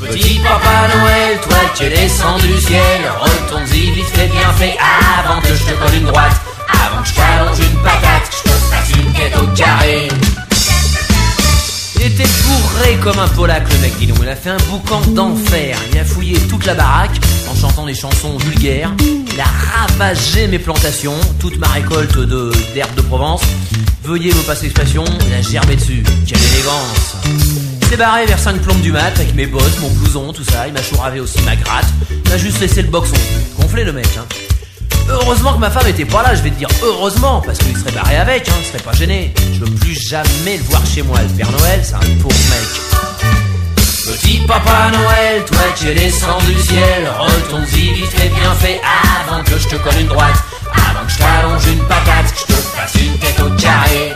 Petit Papa Noël, toi qui es descendu du ciel, retourne-y vite fait bien fait avant que je te colle une droite, avant que je t'allonge une patate, que je te fasse une quête au carré. Il était bourré comme un polac le mec dis. Il a fait un boucan d'enfer. Il a fouillé toute la baraque en chantant des chansons vulgaires. Il a ravagé mes plantations, toute ma récolte de d'herbes de Provence. Veuillez me passer l'expression, il a germé dessus. Quelle élégance s'est barré vers 5 plombes du mat avec mes bottes, mon blouson, tout ça. Il m'a chouravé aussi ma gratte. Il m'a juste laissé le boxon. Gonflé le mec, hein. Heureusement que ma femme était pas là, je vais te dire heureusement, parce qu'il serait barré avec, hein, il serait pas gêné. Je veux plus jamais le voir chez moi, le Père Noël, c'est un pauvre mec. Petit Papa Noël, toi qui es descendu du ciel, retourne-y vite fait bien fait avant que je te colle une droite, avant que je t'allonge une patate, que je te fasse une tête au carré.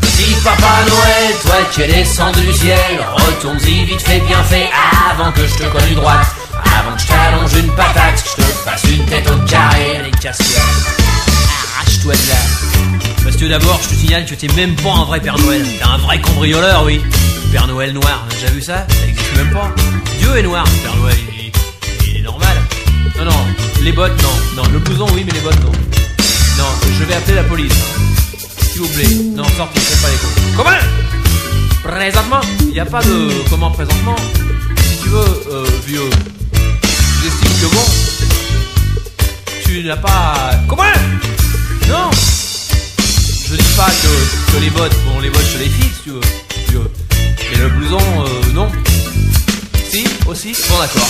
Petit Papa Noël, toi qui es descendu du ciel, retourne-y vite fait bien fait avant que je te colle une droite, avant que je t'allonge une patate, que je te fasse une tête au carré. Allez, casse-toi. Arrache-toi de là. Parce que d'abord, je te signale que t'es même pas un vrai Père Noël. T'es un vrai cambrioleur, oui. Père Noël noir, t'as déjà vu ça? Ça existe même pas. Dieu est noir, Père Noël, il est, il est normal. Non, non, les bottes, non. Non, le blouson, oui, mais les bottes, non. Non, je vais appeler la police. S'il vous plaît. Non, sortez, faites pas les cons. Comment? Présentement? Il n'y a pas de... Comment présentement Si tu veux, euh, vieux... Que bon... Tu n'as pas... Comment Non je dis pas que, que les bottes, bon les bottes je les fixe tu veux, tu veux. Mais le blouson, euh, non. Si, aussi Bon d'accord.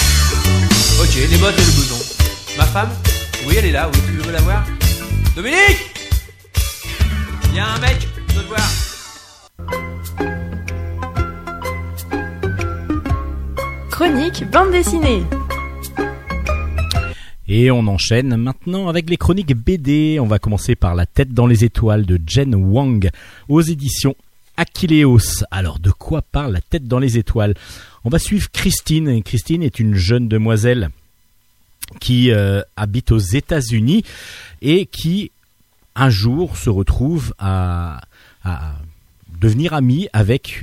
Ok, les bottes et le blouson. Ma femme Oui elle est là, oui tu veux la voir? Dominique Il y a un mec, je veux te voir. Chronique bande dessinée. Et on enchaîne maintenant avec les chroniques BD. On va commencer par La tête dans les étoiles de Jen Wang aux éditions Achilleos. Alors de quoi parle La tête dans les étoiles? On va suivre Christine. Christine est une jeune demoiselle qui euh, habite aux États-Unis et qui un jour se retrouve à, devenir amie avec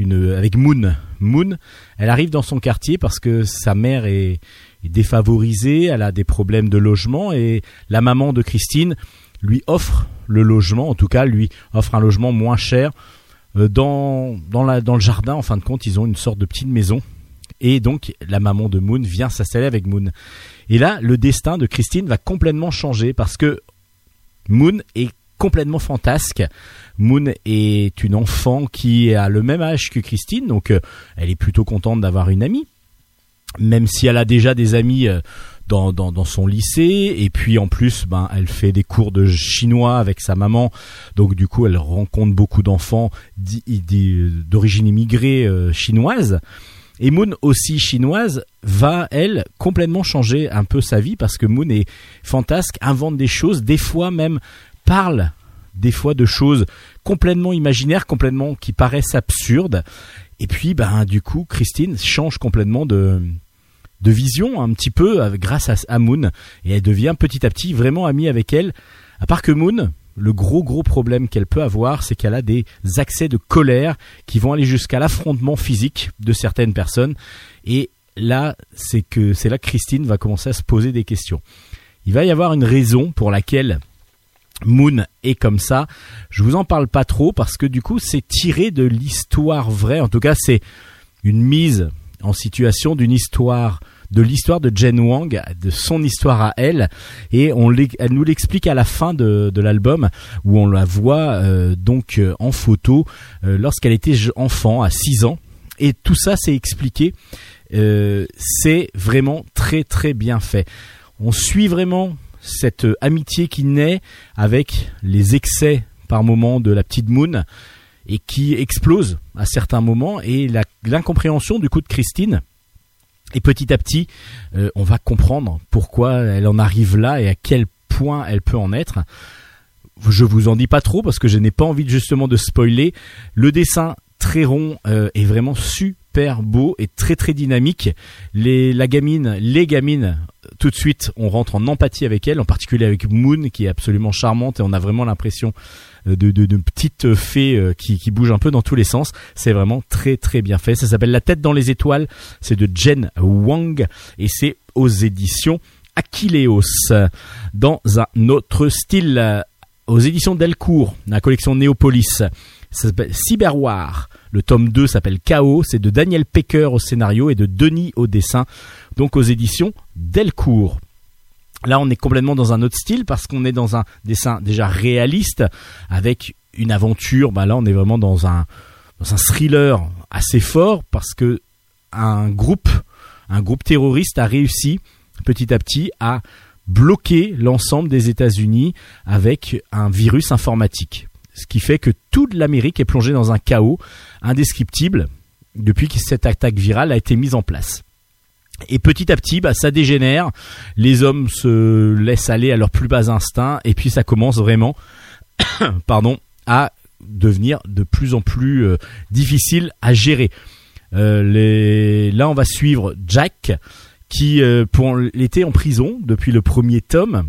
Moon. Moon, elle arrive dans son quartier parce que sa mère est, défavorisée, elle a des problèmes de logement et la maman de Christine lui offre le logement, en tout cas lui offre un logement moins cher euh, dans dans le jardin. En fin de compte, ils ont une sorte de petite maison et donc la maman de Moon vient s'installer avec Moon. Et là, le destin de Christine va complètement changer parce que Moon est complètement fantasque. Moon est une enfant qui a le même âge que Christine, donc euh, elle est plutôt contente d'avoir une amie, même si elle a déjà des amis euh, dans, dans, son lycée, et puis en plus, ben, elle fait des cours de chinois avec sa maman, donc du coup, elle rencontre beaucoup d'enfants d'origine immigrée euh, chinoise. Et Moon, aussi chinoise, va, elle, complètement changer un peu sa vie parce que Moon est fantasque, invente des choses, des fois même parle des fois de choses complètement imaginaires, complètement qui paraissent absurdes. Et puis, ben, du coup, Christine change complètement de, de vision un petit peu euh, grâce à, à Moon et elle devient petit à petit vraiment amie avec elle. À part que Moon, le gros gros problème qu'elle peut avoir, c'est qu'elle a des accès de colère qui vont aller jusqu'à l'affrontement physique de certaines personnes. Et là, c'est que c'est là que Christine va commencer à se poser des questions. Il va y avoir une raison pour laquelle Moon est comme ça. Je vous en parle pas trop parce que du coup, c'est tiré de l'histoire vraie. En tout cas, c'est une mise en situation d'une histoire de l'histoire de Jen Wang, de son histoire à elle, et on l'e- elle nous l'explique à la fin de, l'album où on la voit euh, donc euh, en photo euh, lorsqu'elle était enfant à 6 ans, et tout ça c'est expliqué. C'est vraiment très très bien fait. On suit vraiment cette euh, amitié qui naît avec les excès par moment de la petite Moon et qui explose à certains moments et l'incompréhension du coup de Christine. Et petit à petit, euh, on va comprendre pourquoi elle en arrive là et à quel point elle peut en être. Je vous en dis pas trop parce que je n'ai pas envie justement de spoiler. Le dessin très rond euh, est vraiment super beau et très très dynamique. Les, la gamine, les gamines, tout de suite, on rentre en empathie avec elle, en particulier avec Moon qui est absolument charmante et on a vraiment l'impression euh, de, de, de petites fées euh, qui, qui bougent un peu dans tous les sens. C'est vraiment très très bien fait. Ça s'appelle La tête dans les étoiles. C'est de Jen Wang et c'est aux éditions Achilleos. Dans un autre style, euh, aux éditions Delcourt, la collection Néopolis. Ça s'appelle Cyberwar. Le tome 2 s'appelle Chaos. C'est de Daniel Pecker au scénario et de Denis au dessin. Donc aux éditions Delcourt. Là, on est complètement dans un autre style parce qu'on est dans un dessin déjà réaliste avec une aventure. Bah là, on est vraiment dans un thriller assez fort parce que un groupe groupe terroriste a réussi petit à petit à bloquer l'ensemble des États-Unis avec un virus informatique. Ce qui fait que toute l'Amérique est plongée dans un chaos indescriptible depuis que cette attaque virale a été mise en place. Et petit à petit, bah, ça dégénère, les hommes se laissent aller à leur plus bas instinct, et puis ça commence vraiment, pardon, à devenir de plus en plus euh, difficile à gérer. Euh. Là, on va suivre Jack, qui euh, l'été en prison depuis le premier tome.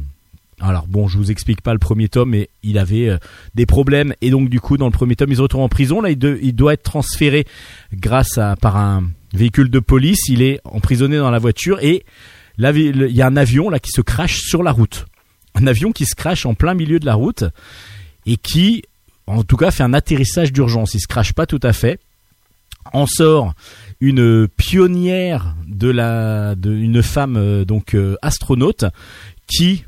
Alors bon, je vous explique pas le premier tome, mais il avait euh, des problèmes et donc du coup dans le premier tome il se en prison. Là, il, doit être transféré grâce à par un véhicule de police. Il est emprisonné dans la voiture et il y a un avion là qui se crache sur la route. Un avion qui se crache en plein milieu de la route et qui, en tout cas, fait un atterrissage d'urgence. Il se crache pas tout à fait. En sort une pionnière de la, une femme euh, donc euh, astronaute qui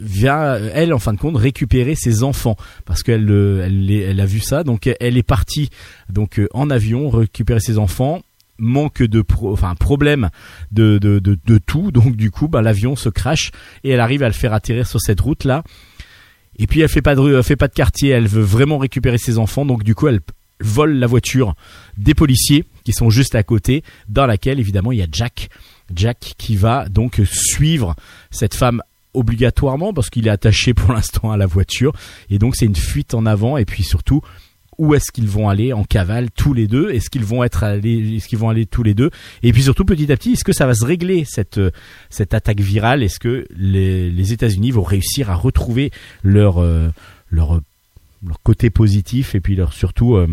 vient elle en fin de compte récupérer ses enfants. Parce qu'elle euh, elle, a vu ça. Donc elle est partie donc euh, en avion récupérer ses enfants. Manque de pro, enfin problème de, de, de, de tout. Donc du coup bah, l'avion se crache et elle arrive à le faire atterrir sur cette route là et puis elle fait pas de rue, elle fait pas de quartier. Elle veut vraiment récupérer ses enfants. Donc du coup elle vole la voiture des policiers qui sont juste à côté dans laquelle évidemment il y a Jack. Jack qui va donc suivre cette femme obligatoirement parce qu'il est attaché pour l'instant à la voiture. Et donc c'est une fuite en avant. Et puis surtout où est-ce qu'ils vont aller en cavale tous les deux? Est-ce qu'ils vont être allés Est-ce qu'ils vont aller tous les deux? Et puis surtout petit à petit, est-ce que ça va se régler cette euh, cette attaque virale? Est-ce que les, États-Unis vont réussir à retrouver leur euh, leur leur côté positif et puis leur surtout euh,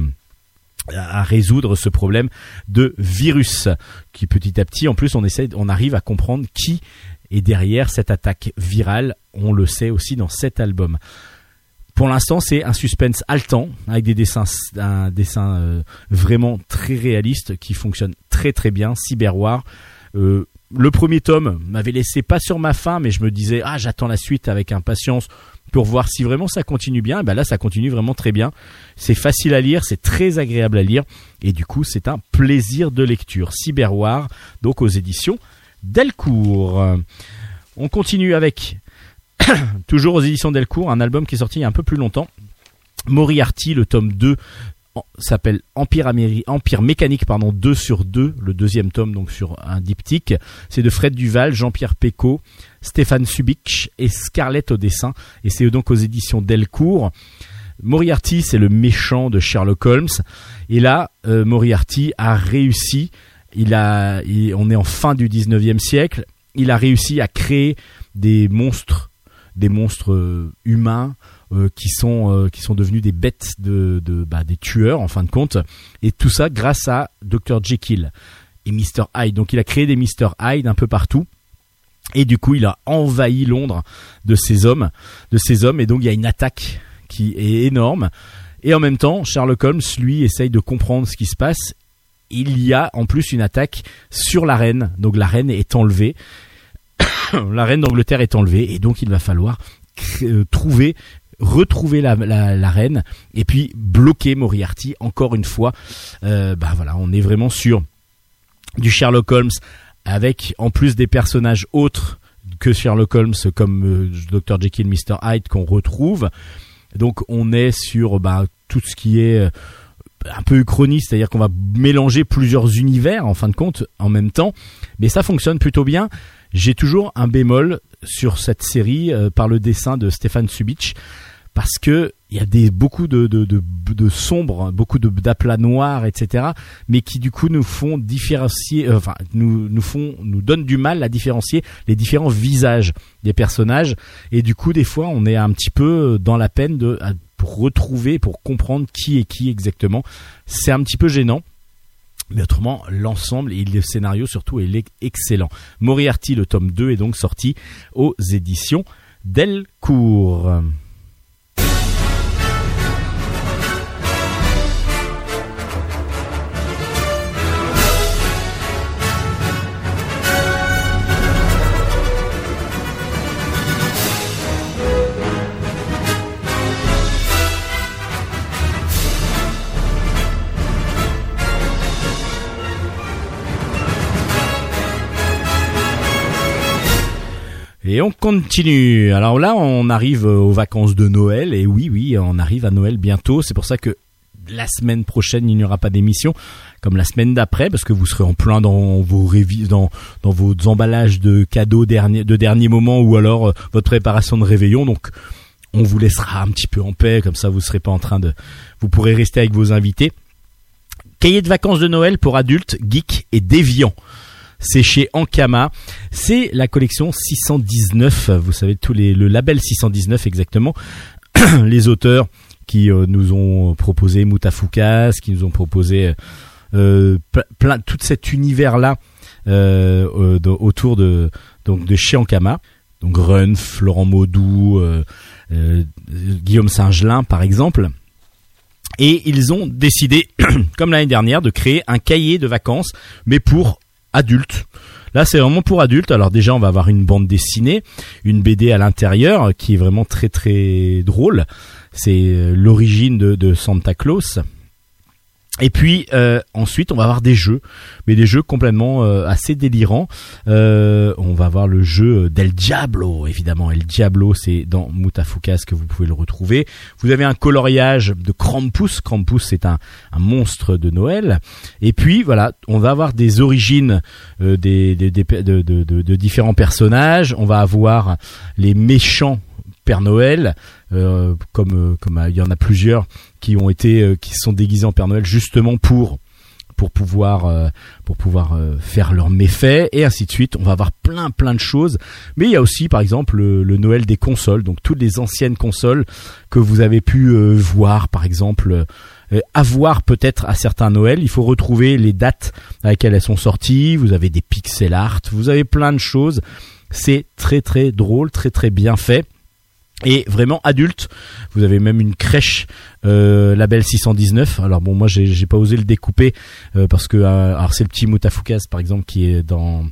à résoudre ce problème de virus qui petit à petit en plus on essaie on arrive à comprendre qui est derrière cette attaque virale on le sait aussi dans cet album pour l'instant c'est un suspense haletant avec des dessins un dessin euh, vraiment très réaliste qui fonctionne très très bien Cyberwar euh, le premier tome m'avait laissé pas sur ma faim mais je me disais ah j'attends la suite avec impatience pour voir si vraiment ça continue bien. Et ben là, ça continue vraiment très bien. C'est facile à lire, c'est très agréable à lire, et du coup, c'est un plaisir de lecture. Cyberwar, donc aux éditions Delcourt. On continue avec toujours aux éditions Delcourt, un album qui est sorti il y a un peu plus longtemps. Moriarty, le tome 2 en- s'appelle Empire, Empire mécanique pardon 2 sur 2 le deuxième tome donc sur un diptyque c'est de Fred Duval Jean-Pierre Pécaud Stéphane Subic et Scarlett au dessin et c'est donc aux éditions Delcourt Moriarty c'est le méchant de Sherlock Holmes et là euh, Moriarty a réussi il a on est en fin du 19e siècle. Il a réussi à créer des monstres des monstres euh, humains euh, qui sont euh, qui sont devenus des bêtes de, de bah, des tueurs en fin de compte. Et tout ça grâce à Dr Jekyll et Mr Hyde. Donc il a créé des Mr Hyde un peu partout. Et du coup il a envahi Londres de ces hommes de ces hommes. Et donc il y a une attaque qui est énorme. Et en même temps Sherlock Holmes lui essaye de comprendre ce qui se passe il y a en plus une attaque sur la reine. Donc la reine est enlevée. La reine d'Angleterre est enlevée et donc il va falloir euh, trouver retrouver la, reine et puis bloquer Moriarty encore une fois. Euh, bah voilà on est vraiment sur du Sherlock Holmes avec en plus des personnages autres que Sherlock Holmes comme euh, Dr Jekyll Mr Hyde qu'on retrouve. Donc on est sur bah, tout ce qui est un peu uchroniste, c'est-à-dire qu'on va mélanger plusieurs univers en fin de compte en même temps, mais ça fonctionne plutôt bien. J'ai toujours un bémol sur cette série euh, par le dessin de Stéphane Subic parce que il y a des beaucoup de de, de, de sombres, beaucoup d'aplats noirs, etc. Mais qui du coup nous font différencier, euh, enfin nous nous font nous donnent du mal à différencier les différents visages des personnages et du coup des fois on est un petit peu dans la peine de pour retrouver, pour comprendre qui est qui exactement. C'est un petit peu gênant. Mais autrement, l'ensemble et le scénario surtout est excellent. Moriarty, le tome 2, est donc sorti aux éditions Delcourt. Et on continue. Alors là, on arrive aux vacances de Noël. Et oui, oui, on arrive à Noël bientôt. C'est pour ça que la semaine prochaine, il n'y aura pas d'émission, comme la semaine d'après, parce que vous serez en plein dans vos dans, vos emballages de cadeaux de dernier moment, ou alors euh, votre préparation de réveillon. Donc, on vous laissera un petit peu en paix, comme ça vous serez pas en train de, vous pourrez rester avec vos invités. Cahier de vacances de Noël pour adultes, geeks et déviants. C'est chez Ankama. C'est la collection 619. Vous savez tous le label 619 exactement. les auteurs qui euh, nous ont proposé Mutafukas, qui nous ont proposé euh, ple- plein tout cet univers là autour de donc de chez Ankama. Donc Runf, Laurent Maudou, euh, euh, Guillaume Saint-Gelin par exemple. Et ils ont décidé, comme l'année dernière, de créer un cahier de vacances, mais pour adultes. Là, c'est vraiment pour adultes. Alors déjà, on va avoir une bande dessinée, une BD à l'intérieur qui est vraiment très très drôle. C'est euh, l'origine de Santa Claus. Et puis euh, ensuite, on va avoir des jeux, mais des jeux complètement euh, assez délirants. Euh, on va avoir le jeu d'El Diablo, évidemment. El Diablo, c'est dans Mutafukas que vous pouvez le retrouver. Vous avez un coloriage de Krampus. Krampus, c'est un, monstre de Noël. Et puis voilà, on va avoir des origines de différents personnages. On va avoir les méchants Père Noël, euh, comme euh, euh, il y en a plusieurs qui ont été qui sont déguisés en Père Noël justement pour pouvoir faire leurs méfaits et ainsi de suite. On va avoir plein plein de choses, mais il y a aussi par exemple le, Noël des consoles, donc toutes les anciennes consoles que vous avez pu voir par exemple avoir peut-être à certains Noël, il faut retrouver les dates à laquelle elles sont sorties, vous avez des pixel art, vous avez plein de choses. C'est très très drôle, très très bien fait. Et vraiment adulte, vous avez même une crèche euh, label 619. Alors bon, moi j'ai pas osé le découper euh, parce que euh, alors c'est le petit Mutafukas par exemple qui est dans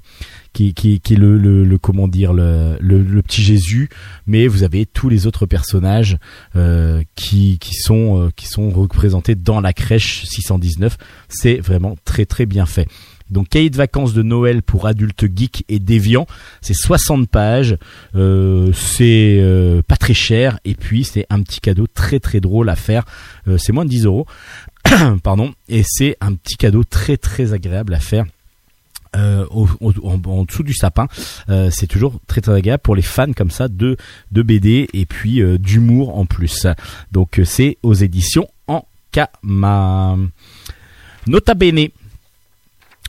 qui qui, qui est le, le, le comment dire le le petit Jésus, mais vous avez tous les autres personnages euh, qui qui sont euh, qui sont représentés dans la crèche 619. C'est vraiment très très bien fait. Donc cahier de vacances de Noël pour adultes geeks et déviants, c'est 60 pages, euh, c'est euh, pas très cher et puis c'est un petit cadeau très très drôle à faire, Euh, c'est moins de 10 euros, pardon, et c'est un petit cadeau très très agréable à faire. en, dessous du sapin, c'est toujours très très agréable pour les fans comme ça de de BD et puis d'humour en plus. Donc c'est aux éditions en Kama. Nota bene.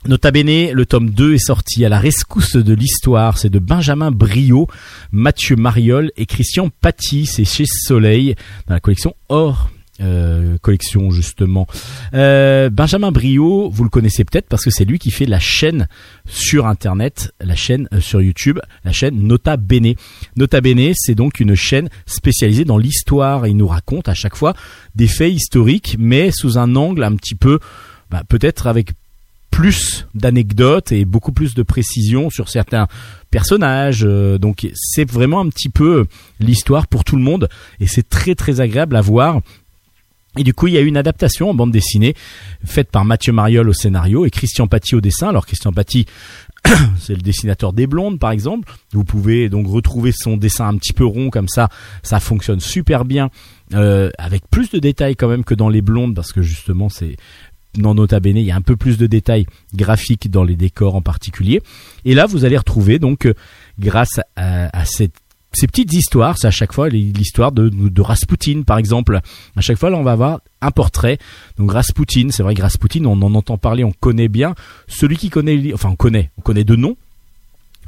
Nota bene, le tome 2 est sorti à la rescousse de l'histoire. C'est de Benjamin Brio, Mathieu Mariol et Christian Paty. C'est chez Soleil dans la collection Or. euh, collection justement. Euh, Benjamin Brio, vous le connaissez peut-être parce que c'est lui qui fait la chaîne sur internet, la chaîne euh, sur YouTube, la chaîne Nota Bene. Nota Bene, c'est donc une chaîne spécialisée dans l'histoire. Il nous raconte à chaque fois des faits historiques, mais sous un angle un petit peu, bah, peut-être avec plus d'anecdotes et beaucoup plus de précision sur certains personnages. Euh, donc c'est vraiment un petit peu l'histoire pour tout le monde et c'est très très agréable à voir. Et du coup, il y a eu une adaptation en bande dessinée faite par Mathieu Mariol au scénario et Christian Paty au dessin. Alors Christian Paty, c'est le dessinateur des blondes par exemple. Vous pouvez donc retrouver son dessin un petit peu rond comme ça. Ça fonctionne super bien euh, avec plus de détails quand même que dans les blondes parce que justement c'est dans Nota Bene, il y a un peu plus de détails graphiques dans les décors en particulier. Et là, vous allez retrouver donc, euh, grâce à, ces petites histoires, c'est à chaque fois l'histoire de, de Rasputin, par exemple. À chaque fois, là, on va avoir un portrait. Donc Rasputin, c'est vrai que Rasputin, on en entend parler, on connaît bien. Celui qui connaît, enfin, on connaît, on connaît de nom.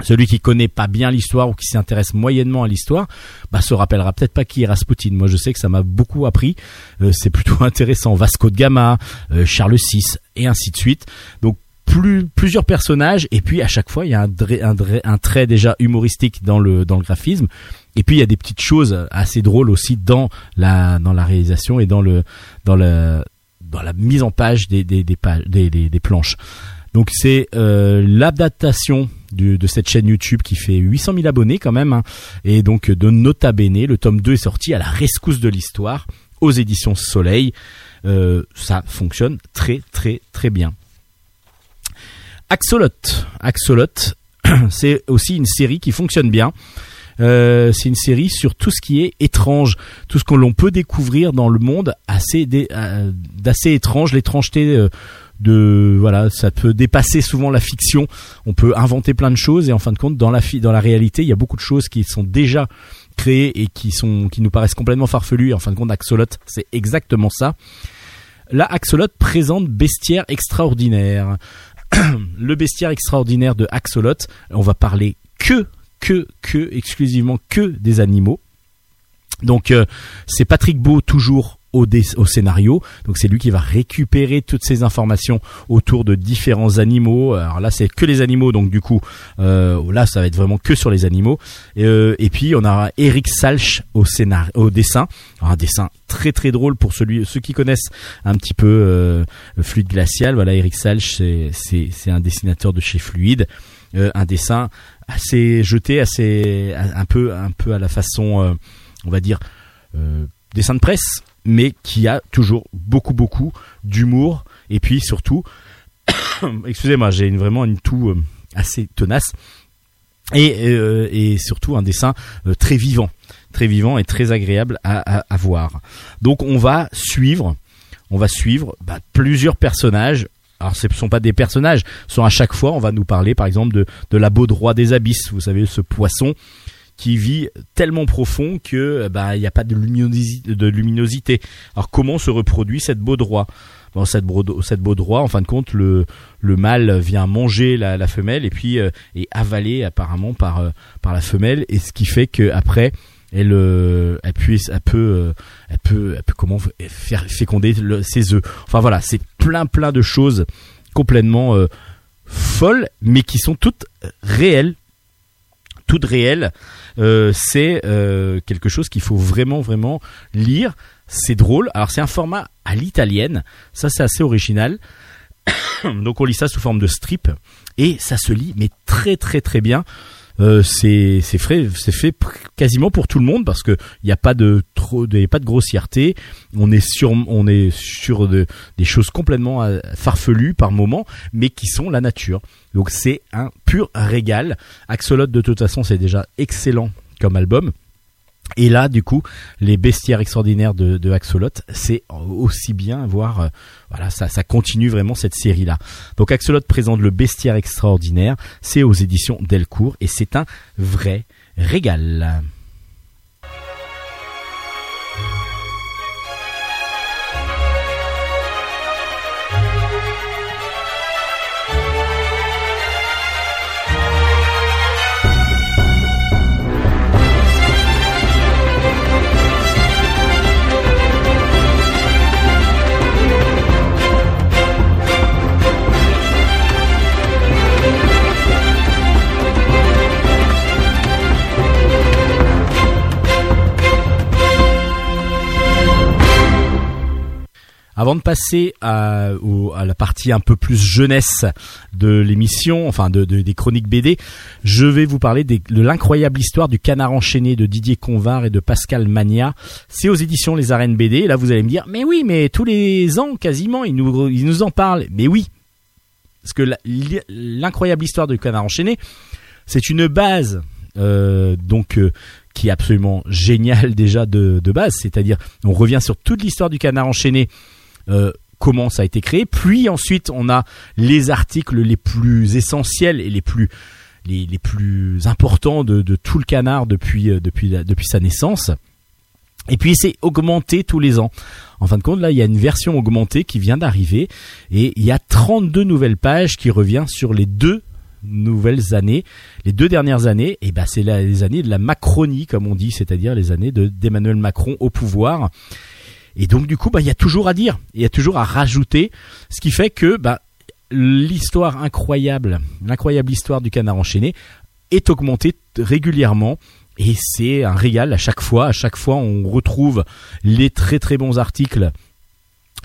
Celui qui connaît pas bien l'histoire ou qui s'intéresse moyennement à l'histoire, bah se rappellera peut-être pas qui est Rasputin. Moi, je sais que ça m'a beaucoup appris. Euh, c'est plutôt intéressant. Vasco de Gama, euh, Charles VI et ainsi de suite. Donc plus, plusieurs personnages et puis à chaque fois il y a un, un, un trait déjà humoristique dans le dans le graphisme et puis il y a des petites choses assez drôles aussi dans la dans la réalisation et dans le dans le dans la mise en page des des des, pages, des, des, des planches. Donc c'est euh, l'adaptation de cette chaîne YouTube qui fait 800 000 abonnés quand même hein. et donc de Nota Bene, le tome 2 est sorti à la rescousse de l'histoire aux éditions Soleil. Euh, ça fonctionne très très très bien. Axolot, Axolot, c'est aussi une série qui fonctionne bien. Euh, c'est une série sur tout ce qui est étrange, tout ce que l'on peut découvrir dans le monde assez euh, d'assez étrange, l'étrangeté. De voilà, ça peut dépasser souvent la fiction. On peut inventer plein de choses et en fin de compte, dans la dans la réalité, il y a beaucoup de choses qui sont déjà créées et qui sont qui nous paraissent complètement farfelues. Et en fin de compte, Axolot, c'est exactement ça. Là, Axolot présente Bestiaire extraordinaire. le bestiaire extraordinaire de Axolot, on va parler que que que exclusivement que des animaux. Donc euh, c'est Patrick Beau toujours au, scénario. Donc c'est lui qui va récupérer toutes ces informations autour de différents animaux. Alors là c'est que les animaux, donc du coup euh, là ça va être vraiment que sur les animaux. Et, euh, puis on a Eric Salch au au dessin. Un dessin très très drôle pour celui, ceux qui connaissent un petit peu euh, le fluide glacial. Voilà Eric Salch c'est un dessinateur de chez Fluide. Euh, un dessin assez jeté, assez un peu un peu à la façon, euh, on va dire euh, dessin de presse, mais qui a toujours beaucoup beaucoup d'humour. Et puis surtout, excusez-moi, j'ai vraiment une toux euh, assez tenace. Et euh, et surtout un dessin euh, très vivant, très vivant et très agréable à voir. Donc on va suivre, on va suivre bah, plusieurs personnages. Alors ce ne sont pas des personnages, ce sont à chaque fois, on va nous parler par exemple de, de la baudroie des abysses, vous savez, ce poisson qui vit tellement profond que bah il n'y a pas de luminosité, de. Alors comment se reproduit cette baudroie Bon, cette, brodo- cette en fin de compte, le, le mâle vient manger la, femelle et puis euh, est avalé apparemment par, euh, par la femelle, et ce qui fait que après elle, euh, elle, puisse, elle peut, euh, elle peut, comment faire féconder ses œufs. Enfin voilà, c'est plein plein de choses complètement euh, folles, mais qui sont toutes réelles, toutes réelles. Euh, c'est euh, quelque chose qu'il faut vraiment vraiment lire. C'est drôle. Alors c'est un format à l'italienne. Ça c'est assez original. Donc on lit ça sous forme de strip et ça se lit mais très très très bien. Euh, c'est c'est fait c'est fait quasiment pour tout le monde parce que il n'y a pas de trop il y a pas de grossièreté. On est sur on est sur de, des choses complètement euh, farfelues par moment mais qui sont la nature. Donc c'est un pur régal. Axolot de toute façon c'est déjà excellent comme album et là, du coup, les bestiaires extraordinaires de, de Axolot, c'est aussi bien, voire, euh, voilà, ça, ça continue vraiment cette série-là. Donc Axolot présente le bestiaire extraordinaire, c'est aux éditions Delcourt, et c'est un vrai régal. Avant de passer à, la partie un peu plus jeunesse de l'émission, enfin de, de- des chroniques BD, je vais vous parler de l'incroyable histoire du canard enchaîné de Didier Convar et de Pascal Magna. C'est aux éditions Les Arènes BD. Là, vous allez me dire, mais oui, mais tous les ans, quasiment, ils nous, ils nous en parlent. Mais oui, parce que l'incroyable histoire du canard enchaîné, c'est une base, euh, donc euh, qui est absolument géniale déjà de base. C'est-à-dire, on revient sur toute l'histoire du canard enchaîné euh, comment ça a été créé. Puis ensuite, on a les articles les plus essentiels et les plus les, plus importants de, tout le canard depuis euh, depuis depuis sa naissance. Et puis c'est augmenté tous les ans. En fin de compte, là, il y a une version augmentée qui vient d'arriver et il y a 32 nouvelles pages qui revient sur les deux nouvelles années, les deux dernières années, et ben c'est les années de la Macronie comme on dit, c'est-à-dire les années de d'Emmanuel Macron au pouvoir. Et donc du coup, bah, il y a toujours à dire, il y a toujours à rajouter, ce qui fait que bah, l'histoire incroyable, l'incroyable histoire du canard enchaîné est augmentée régulièrement. Et c'est un régal à chaque fois. À chaque fois, on retrouve les très très bons articles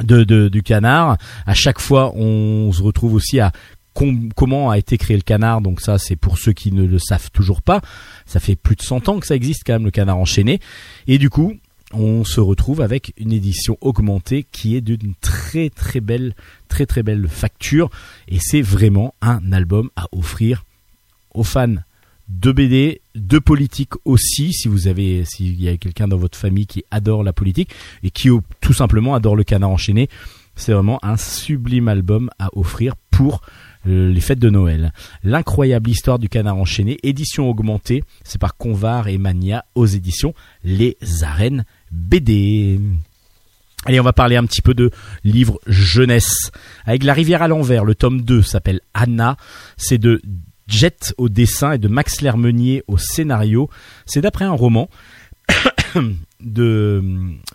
de, de- du canard. À chaque fois, on se retrouve aussi à com- comment a été créé le canard. Donc ça, c'est pour ceux qui ne le savent toujours pas. Ça fait plus de 100 ans que ça existe quand même le canard enchaîné. Et du coup, on se retrouve avec une édition augmentée qui est d'une très très belle, très très belle facture. Et c'est vraiment un album à offrir aux fans de BD, de politique aussi, si vous avez, s'il y a quelqu'un dans votre famille qui adore la politique et qui tout simplement adore le canard enchaîné, c'est vraiment un sublime album à offrir pour les fêtes de Noël. L'incroyable histoire du canard enchaîné, édition augmentée, c'est par Convar et Mania aux éditions Les Arènes BD. Allez, on va parler un petit peu de livres jeunesse. Avec La rivière à l'envers, le tome 2 s'appelle Anna. C'est de Jet au dessin et de Max Lermenier au scénario. C'est d'après un roman de,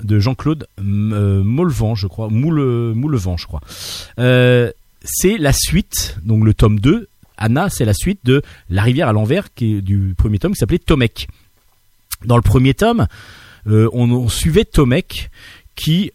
de Jean-Claude euh, Mollevent, je crois. Moule, Moulevent, je crois. Euh, c'est la suite, donc le tome 2. Anna, c'est la suite de La rivière à l'envers, qui est du premier tome, qui s'appelait Tomek. Dans le premier tome, euh, on, suivait Tomek, qui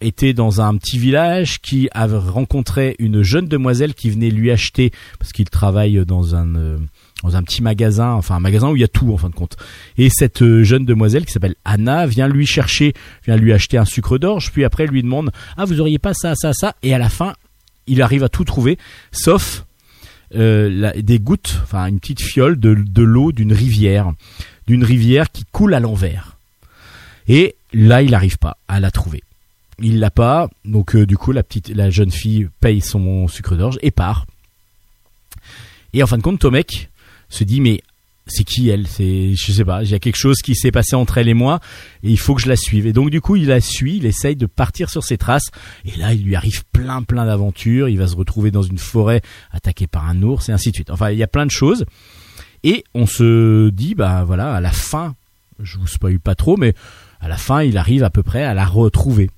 était dans un petit village, qui avait rencontré une jeune demoiselle qui venait lui acheter, parce qu'il travaille dans un, euh, dans un petit magasin, enfin un magasin où il y a tout en fin de compte. Et cette euh, jeune demoiselle qui s'appelle Anna vient lui chercher, vient lui acheter un sucre d'orge, puis après lui demande ah vous auriez pas ça ça ça, et à la fin il arrive à tout trouver, sauf euh, des gouttes, enfin une petite fiole de, l'eau d'une rivière, d'une rivière qui coule à l'envers. Et là, il n'arrive pas à la trouver. Il l'a pas, donc euh, du coup, la la jeune fille paye son sucre d'orge et part. Et en fin de compte, Tomek se dit mais c'est qui elle? C'est je sais pas, il y a quelque chose qui s'est passé entre elle et moi et il faut que je la suive. Et donc du coup, il la suit, il essaye de partir sur ses traces et là, il lui arrive plein plein d'aventures, il va se retrouver dans une forêt attaqué par un ours et ainsi de suite. Enfin, il y a plein de choses et on se dit bah voilà, à la fin, je vous spoil pas trop mais à la fin, il arrive à peu près à la retrouver.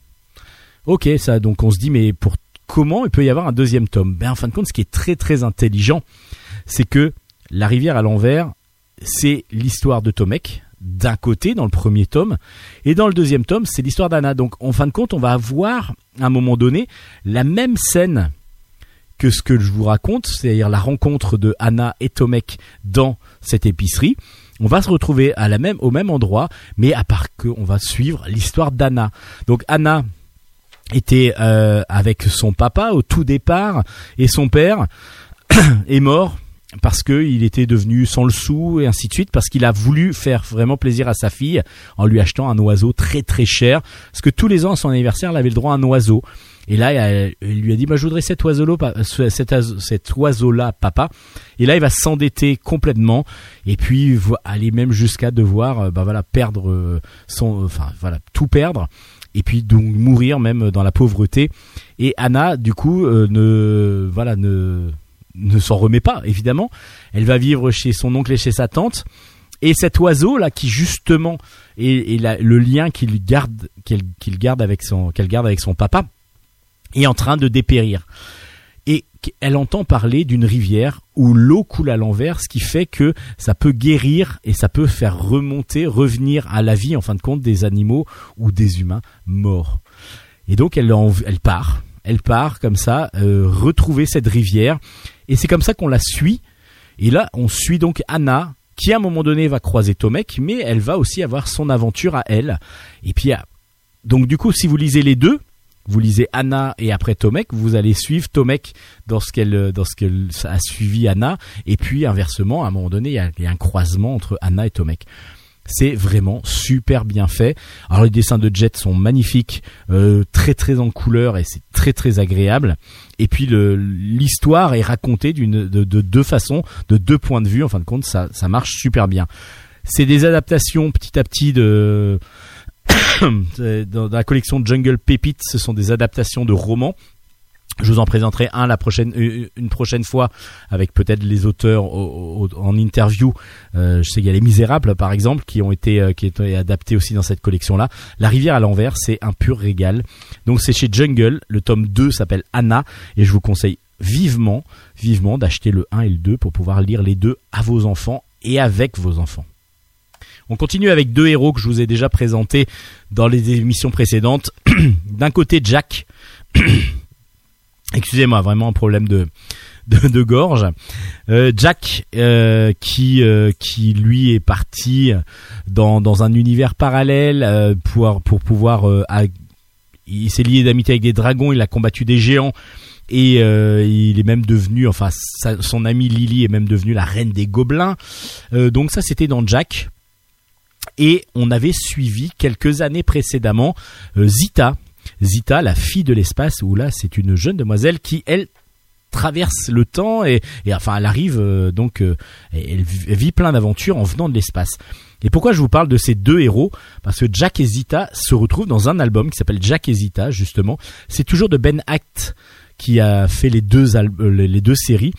OK, ça donc on se dit mais pour comment il peut y avoir un deuxième tome? Ben en fin de compte, ce qui est très très intelligent, c'est que la rivière à l'envers c'est l'histoire de Tomek d'un côté dans le premier tome et dans le deuxième tome c'est l'histoire d'Anna. Donc en fin de compte on va avoir à un moment donné la même scène que ce que je vous raconte c'est-à-dire la rencontre de Anna et Tomek dans cette épicerie. On va se retrouver à la même au même endroit mais à part que on va suivre l'histoire d'Anna. Donc Anna était euh, avec son papa au tout départ et son père est mort parce que il était devenu sans le sou et ainsi de suite parce qu'il a voulu faire vraiment plaisir à sa fille en lui achetant un oiseau très très cher parce que tous les ans à son anniversaire elle avait le droit à un oiseau. Et là elle, elle lui a dit bah je voudrais cet oiseau là cet, oiseau- cet oiseau là papa. Et là il va s'endetter complètement. Et puis aller même jusqu'à devoir euh, bah voilà perdre euh, son enfin voilà tout perdre. Et puis donc mourir même dans la pauvreté. Et Anna du coup euh, ne voilà ne ne s'en remet pas évidemment. Elle va vivre chez son oncle et chez sa tante. Et cet oiseau là qui justement est, le lien qu'il garde qu'elle qu'il garde avec son qu'elle garde avec son papa est en train de dépérir. Et elle entend parler d'une rivière où l'eau coule à l'envers, ce qui fait que ça peut guérir et ça peut faire remonter, revenir à la vie en fin de compte des animaux ou des humains morts. Et donc elle, elle part, elle part comme ça, euh, retrouver cette rivière, et c'est comme ça qu'on la suit. Et là, on suit donc Anna, qui à un moment donné va croiser Tomek, mais elle va aussi avoir son aventure à elle. Et puis, donc du coup, si vous lisez les deux, vous lisez Anna et après Tomek, vous allez suivre Tomek dans ce qu'elle a suivi Anna, et puis inversement, à un moment donné, il y a, il y a un croisement entre Anna et Tomek. C'est vraiment super bien fait. Alors les dessins de Jet sont magnifiques, euh, très très en couleur et c'est très très agréable. Et puis l'histoire est racontée de deux façons, de deux points de vue. En fin de compte, ça ça marche super bien. C'est des adaptations petit à petit de dans la collection Jungle Pépites. Ce sont des adaptations de romans. Je vous en présenterai un la prochaine, une prochaine fois avec peut-être les auteurs au- au- en interview. Euh, je sais qu'il y a les Misérables par exemple qui ont été euh, qui été adaptés aussi dans cette collection-là. La rivière à l'envers, c'est un pur régal. Donc c'est chez Jungle. Le tome 2 s'appelle Anna et je vous conseille vivement, vivement d'acheter le 1 et le 2 pour pouvoir lire les deux à vos enfants et avec vos enfants. On continue avec deux héros que je vous ai déjà présentés dans les émissions précédentes. D'un côté Jack. Excusez-moi, vraiment un problème de gorge. Euh, Jack euh, qui euh, qui lui est parti dans un univers parallèle pour pouvoir il s'est lié d'amitié avec des dragons, il a combattu des géants et il est même devenu, enfin son amie Lily est même devenue la reine des gobelins. Donc ça c'était dans Jack. Et on avait suivi quelques années précédemment Zita, Zita, la fille de l'espace, où là c'est une jeune demoiselle qui elle traverse le temps et, et enfin elle arrive euh, donc euh, elle vit- plein d'aventures en venant de l'espace. Et pourquoi je vous parle de ces deux héros? Parce que Jack et Zita se retrouvent dans un album qui s'appelle Jack et Zita justement. C'est toujours de Ben Act qui a fait les deux euh, les deux séries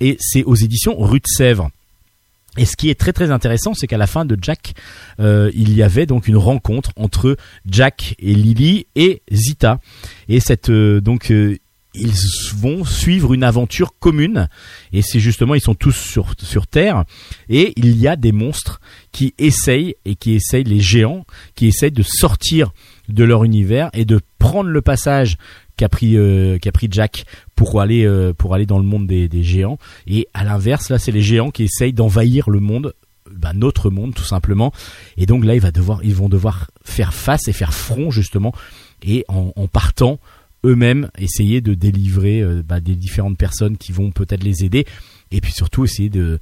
et c'est aux éditions Rue de Sèvres. Et ce qui est très très intéressant, c'est qu'à la fin de Jack, euh, il y avait donc une rencontre entre Jack et Lily et Zita. Et cette euh, donc euh, ils vont suivre une aventure commune. Et c'est justement ils sont tous sur sur Terre et il y a des monstres qui essayent et qui essayent les géants qui essayent de sortir de leur univers et de prendre le passage qu'a pris euh, qu'a pris Jack pour aller euh, dans le monde des, géants. Et à l'inverse là c'est les géants qui essayent d'envahir le monde bah, notre monde tout simplement. Et donc là ils vont devoir faire face et faire front justement et en, partant eux-mêmes essayer de délivrer euh, bah, des différentes personnes qui vont peut-être les aider. Et puis surtout essayer de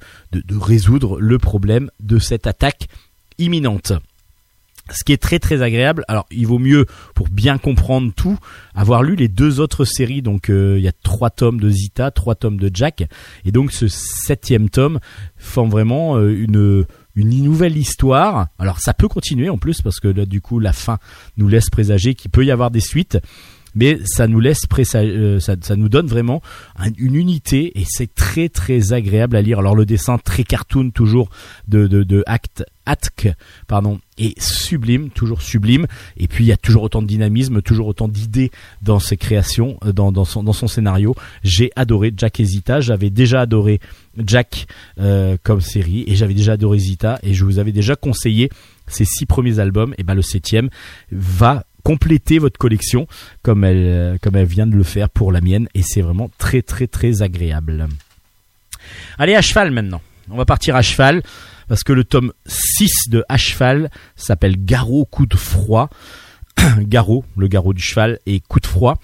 résoudre le problème de cette attaque imminente ce qui est très très agréable. Alors, il vaut mieux pour bien comprendre tout avoir lu les deux autres séries. Donc, euh, il y a trois tomes de Zita, trois tomes de Jack, et donc ce septième tome forme vraiment euh, une nouvelle histoire. Alors, ça peut continuer en plus parce que là, du coup, la fin nous laisse présager qu'il peut y avoir des suites. Mais ça nous laisse euh, ça, ça nous donne vraiment un- une unité et c'est très très agréable à lire. Alors le dessin très cartoon toujours de de, de Atk pardon est sublime, toujours sublime. Et puis il y a toujours autant de dynamisme, toujours autant d'idées dans ses créations, euh, dans, son scénario. J'ai adoré Jack et Zita. J'avais déjà adoré Jack euh, comme série et j'avais déjà adoré Zita et je vous avais déjà conseillé ces six premiers albums. Et ben le septième va compléter votre collection euh, comme elle vient de le faire pour la mienne et c'est vraiment très très très agréable. Allez à cheval maintenant. On va partir à cheval parce que le tome 6 de À cheval s'appelle Garrot coup de froid. Garrot, le garrot du cheval et coup de froid.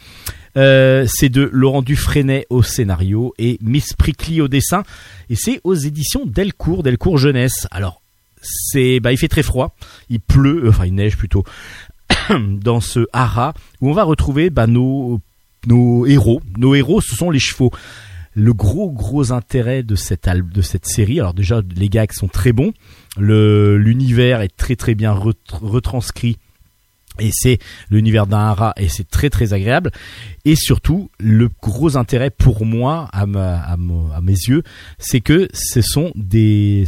Euh, c'est de Laurent Dufresnay au scénario et Miss Prickly au dessin et c'est aux éditions Delcourt, Delcourt Jeunesse. Alors c'est bah il fait très froid, il pleut, euh, enfin il neige plutôt dans ce haras où on va retrouver bah, nos nos héros. Nos héros ce sont les chevaux le gros gros intérêt de cette de cette série. Alors déjà les gags sont très bons. Le l'univers est très très bien ret- retranscrit et c'est l'univers d'un hara et c'est très très agréable. Et surtout le gros intérêt pour moi à, mes yeux c'est que ce sont des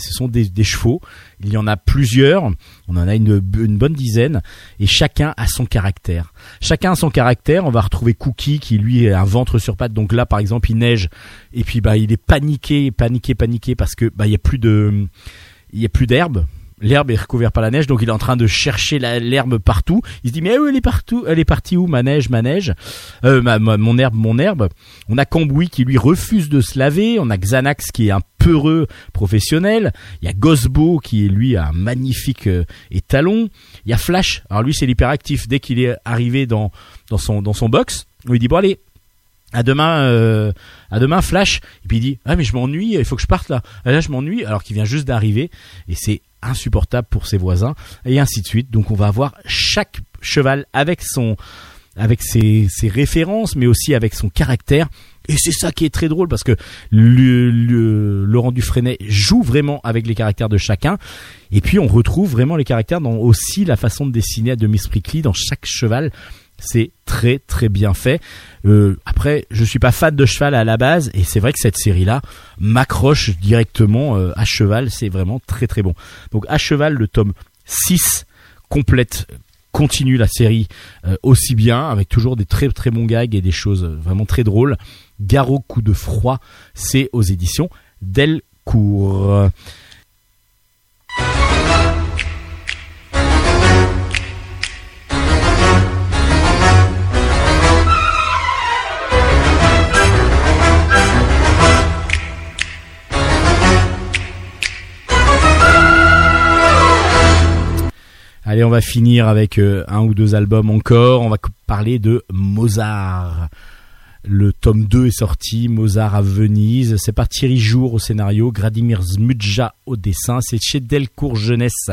chevaux. Il y en a plusieurs. On en a une, bonne dizaine. Et chacun a son caractère. Chacun a son caractère. On va retrouver Cookie qui lui a un ventre sur pattes. Donc là par exemple il neige. Et puis bah il est paniqué paniqué paniqué parce que bah il a plus d'herbe l'herbe est recouverte par la neige donc il est en train de chercher l'herbe partout. Il se dit mais elle est partout elle est partie où ma neige ma neige? Euh, ma- ma- mon herbe mon herbe. On a Cambouis qui lui refuse de se laver. On a Xanax qui est un peureux professionnel. Il y a Gosbo qui lui a un magnifique euh, étalon. Il y a Flash. Alors lui c'est l'hyperactif. Dès qu'il est arrivé dans dans son dans son box on lui dit bon allez à demain euh, à demain Flash. Et puis il dit ah mais je m'ennuie il faut que je parte là. Ah, là je m'ennuie alors qu'il vient juste d'arriver. Et c'est insupportable pour ses voisins et ainsi de suite. Donc on va avoir chaque cheval avec son avec ses, ses références mais aussi avec son caractère. Et c'est ça qui est très drôle parce que le, le- Laurent Dufresnay joue vraiment avec les caractères de chacun. Et puis on retrouve vraiment les caractères dans aussi la façon de dessiner de Miss Prickly dans chaque cheval c'est très très bien fait. Euh, après, je suis pas fan de cheval à la base, et c'est vrai que cette série-là m'accroche directement euh, à cheval. C'est vraiment très très bon. Donc à cheval, le tome 6 complète continue la série euh, aussi bien avec toujours des très très bons gags et des choses vraiment très drôles. Garot coup de froid, c'est aux éditions Delcourt. Allez, on va finir avec euh, un ou deux albums encore. On va parler de Mozart. Le tome 2 est sorti, Mozart à Venise, c'est par Thierry Jour au scénario, Gradimir Zmudja au dessin, c'est chez Delcourt Jeunesse.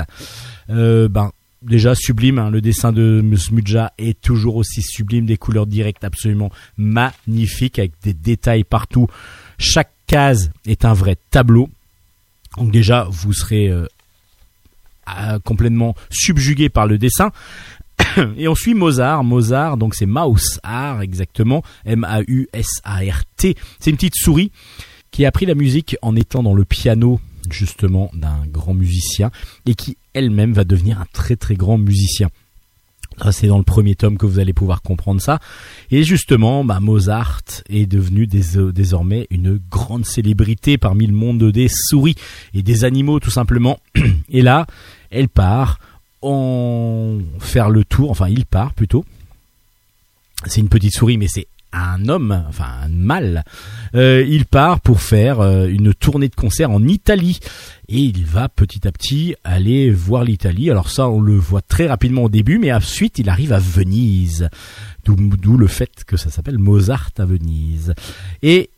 Euh, ben, déjà sublime, hein, le dessin de Smudja est toujours aussi sublime, des couleurs directes absolument magnifiques, avec des détails partout. Chaque case est un vrai tableau. Donc déjà, vous serez complètement subjugué par le dessin. Et on suit Mozart. Mozart, donc c'est Mausart exactement, M-A-U-S-A-R-T. C'est une petite souris qui a appris la musique en étant dans le piano justement d'un grand musicien et qui elle-même va devenir un très très grand musicien. C'est dans le premier tome que vous allez pouvoir comprendre ça. Et justement, bah, Mozart est devenu désormais une grande célébrité parmi le monde des souris et des animaux tout simplement. Et là, elle part en faire le tour, enfin il part plutôt. C'est une petite souris, mais c'est un homme, enfin un mâle. Euh, il part pour faire euh, une tournée de concert en Italie et il va petit à petit aller voir l'Italie. Alors ça, on le voit très rapidement au début, mais ensuite il arrive à Venise, d'où le fait que ça s'appelle Mozart à Venise. Et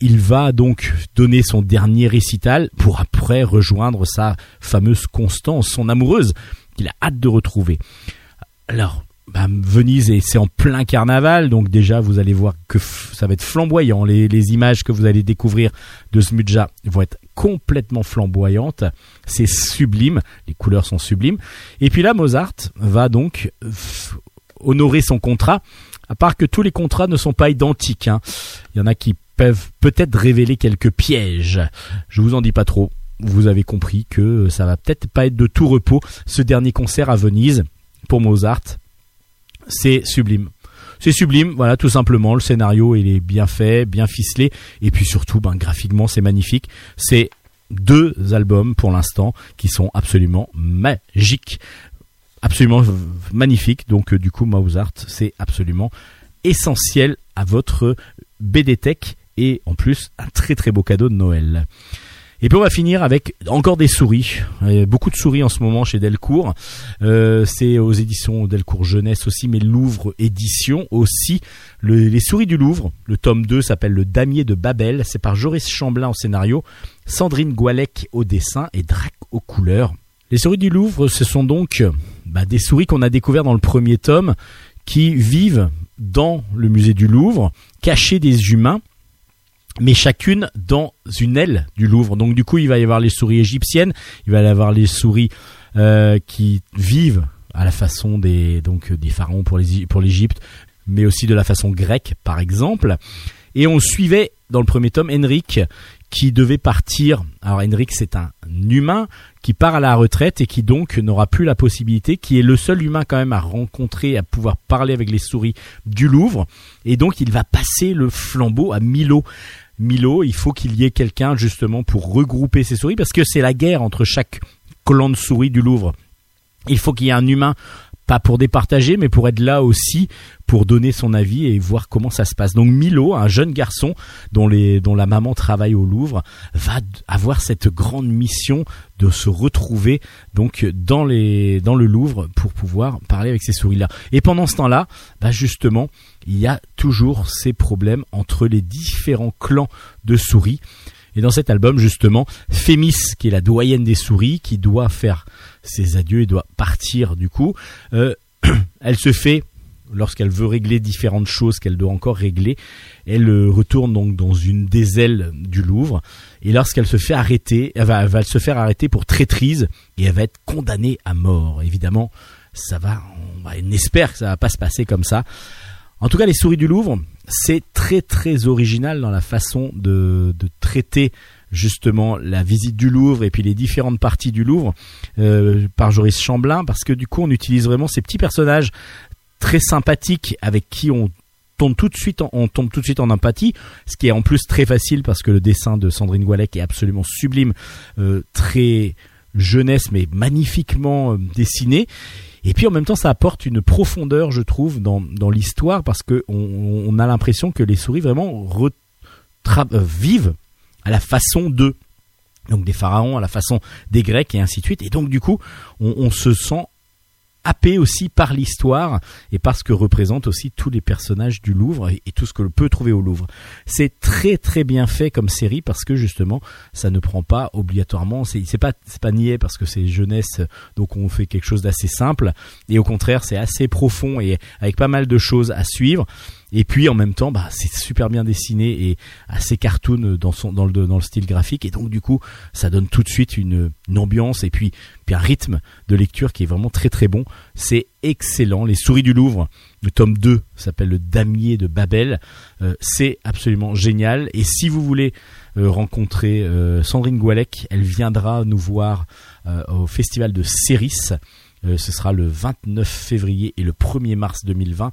il va donc donner son dernier récital pour après rejoindre sa fameuse Constance, son amoureuse, qu'il a hâte de retrouver. Alors, bah, Venise, et c'est en plein carnaval, donc déjà vous allez voir que ça va être flamboyant. Les, images que vous allez découvrir de Smudja vont être complètement flamboyantes. C'est sublime, les couleurs sont sublimes. Et puis là, Mozart va donc honorer son contrat, à part que tous les contrats ne sont pas identiques. Hein. Il y en a qui peuvent peut-être révéler quelques pièges. Je vous en dis pas trop. Vous avez compris que ça va peut-être pas être de tout repos ce dernier concert à Venise pour Mozart c'est sublime. C'est sublime, voilà, tout simplement. Le scénario, il est bien fait, bien ficelé, et puis surtout, ben, graphiquement, c'est magnifique. C'est deux albums pour l'instant qui sont absolument magiques, absolument magnifiques. Donc, euh, du coup, Mozart, c'est absolument essentiel à votre BD Tech et en plus un très très beau cadeau de Noël. Et puis on va finir avec encore des souris. A beaucoup de souris en ce moment chez Delcourt. Euh, c'est aux éditions Delcourt Jeunesse aussi, mais Louvre Édition aussi. les souris du Louvre, le tome 2 s'appelle Le Damier de Babel. C'est par Joris Chamblin au scénario, Sandrine Goualec au dessin et Drac aux couleurs. Les souris du Louvre, ce sont donc bah, des souris qu'on a découvert dans le premier tome qui vivent dans le musée du Louvre, cachées des humains mais chacune dans une aile du Louvre. Donc du coup, il va y avoir les souris égyptiennes, il va y avoir les souris euh, qui vivent à la façon des donc des pharaons pour l'Égypte, mais aussi de la façon grecque par exemple. Et on suivait dans le premier tome Henrik qui devait partir. Alors Henrik c'est un humain qui part à la retraite et qui donc n'aura plus la possibilité, qui est le seul humain quand même à rencontrer, à pouvoir parler avec les souris du Louvre. Et donc il va passer le flambeau à Milo. Milo, il faut qu'il y ait quelqu'un justement pour regrouper ces souris parce que c'est la guerre entre chaque clan de souris du Louvre. Il faut qu'il y ait un humain pas pour départager, mais pour être là aussi pour donner son avis et voir comment ça se passe. Donc Milo, un jeune garçon dont, la maman travaille au Louvre, va avoir cette grande mission de se retrouver donc dans le Louvre pour pouvoir parler avec ces souris-là. Et pendant ce temps-là, bah justement, il y a toujours ces problèmes entre les différents clans de souris. Et dans cet album, justement, Fémis, qui est la doyenne des souris, qui doit faire ses adieux et doit partir du coup, euh, elle se fait lorsqu'elle veut régler différentes choses qu'elle doit encore régler, elle euh, retourne donc dans une des ailes du Louvre et lorsqu'elle se fait arrêter, elle va, se faire arrêter pour traîtrise et elle va être condamnée à mort. Évidemment, ça va, on, on espère que ça va pas se passer comme ça. En tout cas, les souris du Louvre, c'est très très original dans la façon de, traiter justement la visite du Louvre et puis les différentes parties du Louvre euh, par Joris Chamblin parce que du coup on utilise vraiment ces petits personnages très sympathiques avec qui on tombe tout de suite en, empathie ce qui est en plus très facile parce que le dessin de Sandrine Goualec est absolument sublime euh, très jeunesse mais magnifiquement euh, dessiné et puis en même temps, ça apporte une profondeur, je trouve, dans, dans l'histoire parce que on, a l'impression que les souris vraiment euh, vivent à la façon d'eux. Donc des pharaons à la façon des Grecs et ainsi de suite. Et donc du coup, on, se sent happé aussi par l'histoire et par ce que représentent aussi tous les personnages du Louvre et, et tout ce que l'on peut trouver au Louvre. C'est très très bien fait comme série parce que justement ça ne prend pas obligatoirement, c'est pas c'est pas niais parce que c'est jeunesse donc on fait quelque chose d'assez simple et au contraire c'est assez profond et avec pas mal de choses à suivre. Et puis en même temps, bah, c'est super bien dessiné et assez cartoon dans son dans le dans le style graphique et donc du coup ça donne tout de suite une, ambiance et puis puis un rythme de lecture qui est vraiment très très bon. C'est excellent. Les Souris du Louvre, le tome 2 s'appelle le Damier de Babel. Euh, c'est absolument génial. Et si vous voulez euh, rencontrer euh, Sandrine Goualec, elle viendra nous voir au festival de Céris. Ce sera le 29 février et le 1er mars 2020.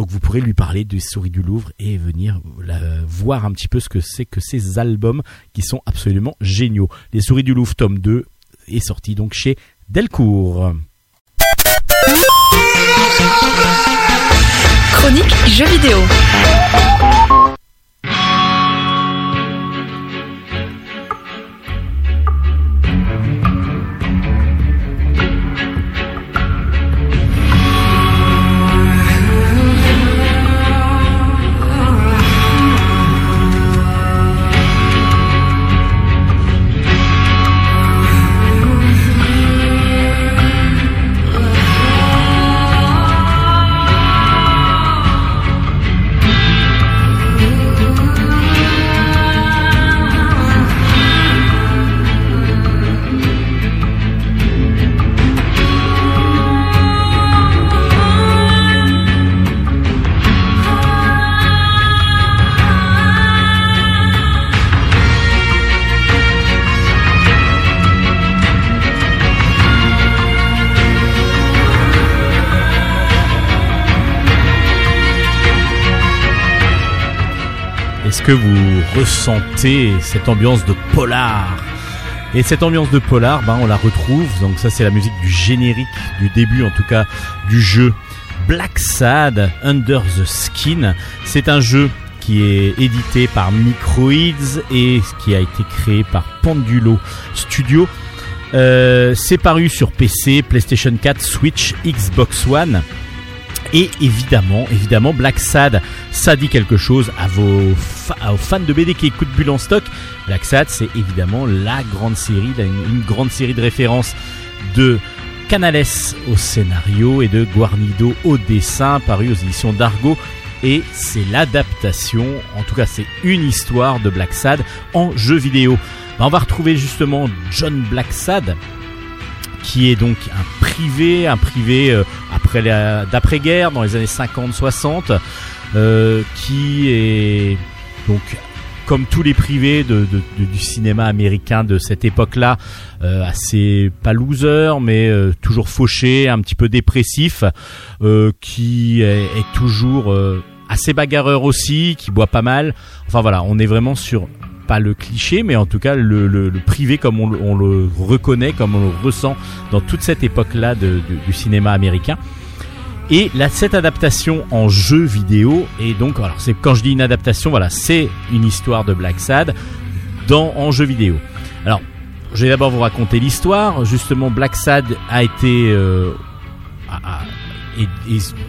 Donc vous pourrez lui parler des souris du Louvre et venir la- voir un petit peu ce que c'est que ces albums qui sont absolument géniaux. Les souris du Louvre tome 2 est sorti donc chez Delcourt. Chronique jeux vidéo. Que vous ressentez cette ambiance de polar Et cette ambiance de polar, ben on la retrouve. Donc ça c'est la musique du générique, du début en tout cas du jeu Black Sad Under the Skin. C'est un jeu qui est édité par Microids et qui a été créé par Pendulo Studio. Euh, c'est paru sur PC, PlayStation 4, Switch, Xbox One. Et évidemment, évidemment, Black Sad, ça dit quelque chose à vos, aux fans de BD qui écoutent Bulle en stock. Black Sad, c'est évidemment la grande série, une, grande série de références de Canales au scénario et de Guarnido au dessin, paru aux éditions d'Argo. Et c'est l'adaptation, en tout cas c'est une histoire de Black Sad en jeu vidéo. Ben, on va retrouver justement John Black Sad, qui est donc un privé, un privé euh, après la- d'après-guerre dans les années 50-60, euh, qui est donc comme tous les privés de, du cinéma américain de cette époque-là, euh, assez pas loser, mais toujours fauché, un petit peu dépressif, qui est, est toujours assez bagarreur aussi, qui boit pas mal. Enfin voilà, on est vraiment sur pas le cliché, mais en tout cas le, privé comme on, le- on le reconnaît, comme on le ressent dans toute cette époque-là du cinéma américain. Et là, cette adaptation en jeu vidéo, et donc, alors c'est quand je dis une adaptation, voilà, c'est une histoire de Black Sad dans en jeu vidéo. Alors, je vais d'abord vous raconter l'histoire. Justement, Black Sad a été euh,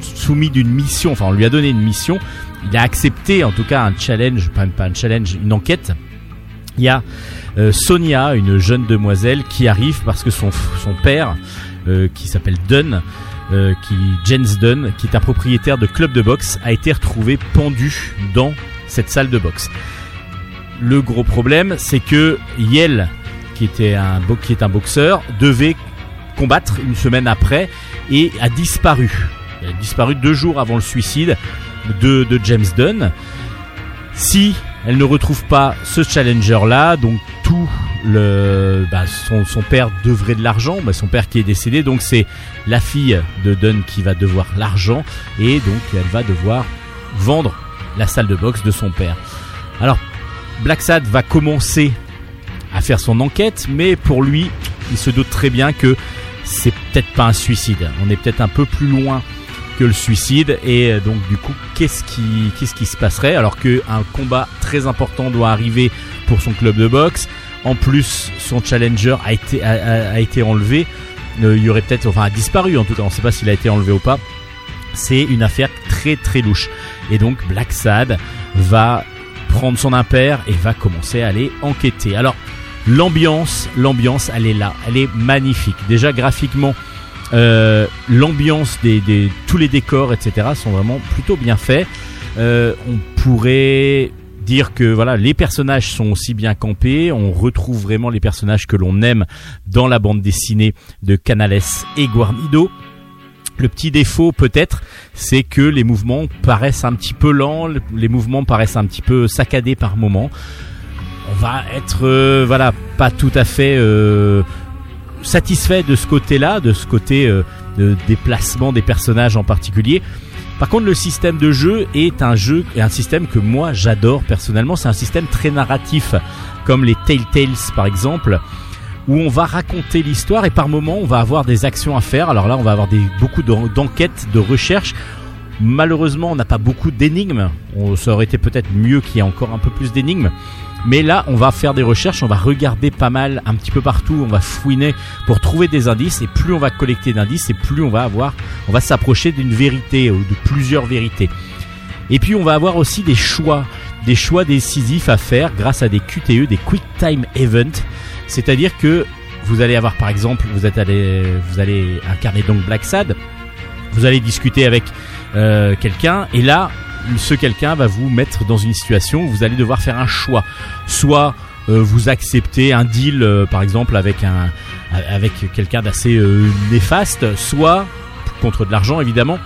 soumis d'une mission, enfin on lui a donné une mission. Il a accepté en tout cas un challenge, pas, pas un challenge, une enquête. Il y a euh, Sonia, une jeune demoiselle, qui arrive parce que son, père, euh, qui s'appelle Dunn, euh, qui Dunn, qui est un propriétaire de club de boxe, a été retrouvé pendu dans cette salle de boxe. Le gros problème, c'est que Yel, qui était un qui est un boxeur, devait combattre une semaine après et a disparu. Il a disparu deux jours avant le suicide de, de James Dunn. Si elle ne retrouve pas ce challenger-là, donc tout le, bah, son, père devrait de l'argent, bah, son père qui est décédé, donc c'est la fille de Dunn qui va devoir l'argent. Et donc elle va devoir vendre la salle de boxe de son père. Alors Black Sad va commencer à faire son enquête, mais pour lui, il se doute très bien que c'est peut-être pas un suicide. On est peut-être un peu plus loin que le suicide et euh, donc du coup qu'est-ce qui qu'est-ce qui se passerait alors que un combat très important doit arriver pour son club de boxe? En plus son challenger a été a, été enlevé euh, il y aurait peut-être, enfin, disparu en tout cas, on ne sait pas s'il a été enlevé ou pas. C'est une affaire très très louche. Et donc Black Sad va prendre son impair et va commencer à aller enquêter. Alors l'ambiance, l'ambiance, elle est là, elle est magnifique. Déjà graphiquement, euh, l'ambiance des, des- tous les décors, etc. sont vraiment plutôt bien faits. Euh, on pourrait dire que voilà, les personnages sont aussi bien campés. On retrouve vraiment les personnages que l'on aime dans la bande dessinée de Canales et Guarnido. Le petit défaut peut-être, c'est que les mouvements paraissent un petit peu lents, les mouvements paraissent un petit peu saccadés par moments. On va être euh, voilà pas tout à fait euh, satisfait de ce côté-là, de ce côté euh, de déplacement des personnages en particulier. Par contre, le système de jeu est un jeu un système que moi j'adore personnellement. C'est un système très narratif, comme les Telltales par exemple, où on va raconter l'histoire et par moment on va avoir des actions à faire. Alors là, on va avoir des, beaucoup d'en- d'enquêtes, de recherches. Malheureusement, on n'a pas beaucoup d'énigmes. Ça aurait été peut-être mieux qu'il y ait encore un peu plus d'énigmes. Mais là, on va faire des recherches, on va regarder pas mal, un petit peu partout, on va fouiner pour trouver des indices. Et plus on va collecter d'indices, et plus on va avoir, on va s'approcher d'une vérité ou de plusieurs vérités. Et puis on va avoir aussi des choix, des choix décisifs à faire grâce à des QTE, des Quick Time Event. C'est-à-dire que vous allez avoir par exemple, vous êtes allé, vous allez incarner donc Black Sad, vous allez discuter avec euh, quelqu'un et là, ce quelqu'un va vous mettre dans une situation où vous allez devoir faire un choix. Soit euh, vous acceptez un deal, euh, par exemple, avec avec quelqu'un d'assez euh, néfaste, soit contre de l'argent évidemment,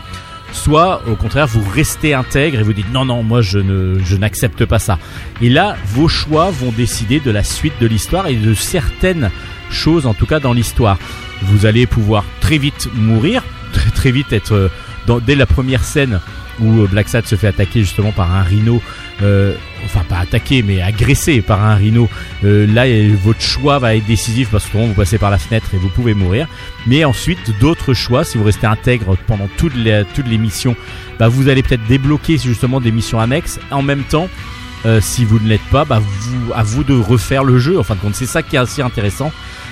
soit au contraire vous restez intègre et vous dites non non moi je ne je n'accepte pas ça. Et là vos choix vont décider de la suite de l'histoire et de certaines choses en tout cas dans l'histoire. Vous allez pouvoir très vite mourir, très très vite être dans, dès la première scène où euh, Black Sad se fait attaquer justement par un rhino, euh, enfin pas attaqué mais agressé par un rhino. Euh, là votre choix va être décisif parce que vous passez par la fenêtre et vous pouvez mourir. Mais ensuite d'autres choix, si vous restez intègre pendant toutes les toutes les missions, bah, vous allez peut-être débloquer justement des missions annexes. En même temps, euh, si vous ne l'êtes pas, bah, vous, à vous de refaire le jeu. En fin de compte, c'est ça qui est assez intéressant,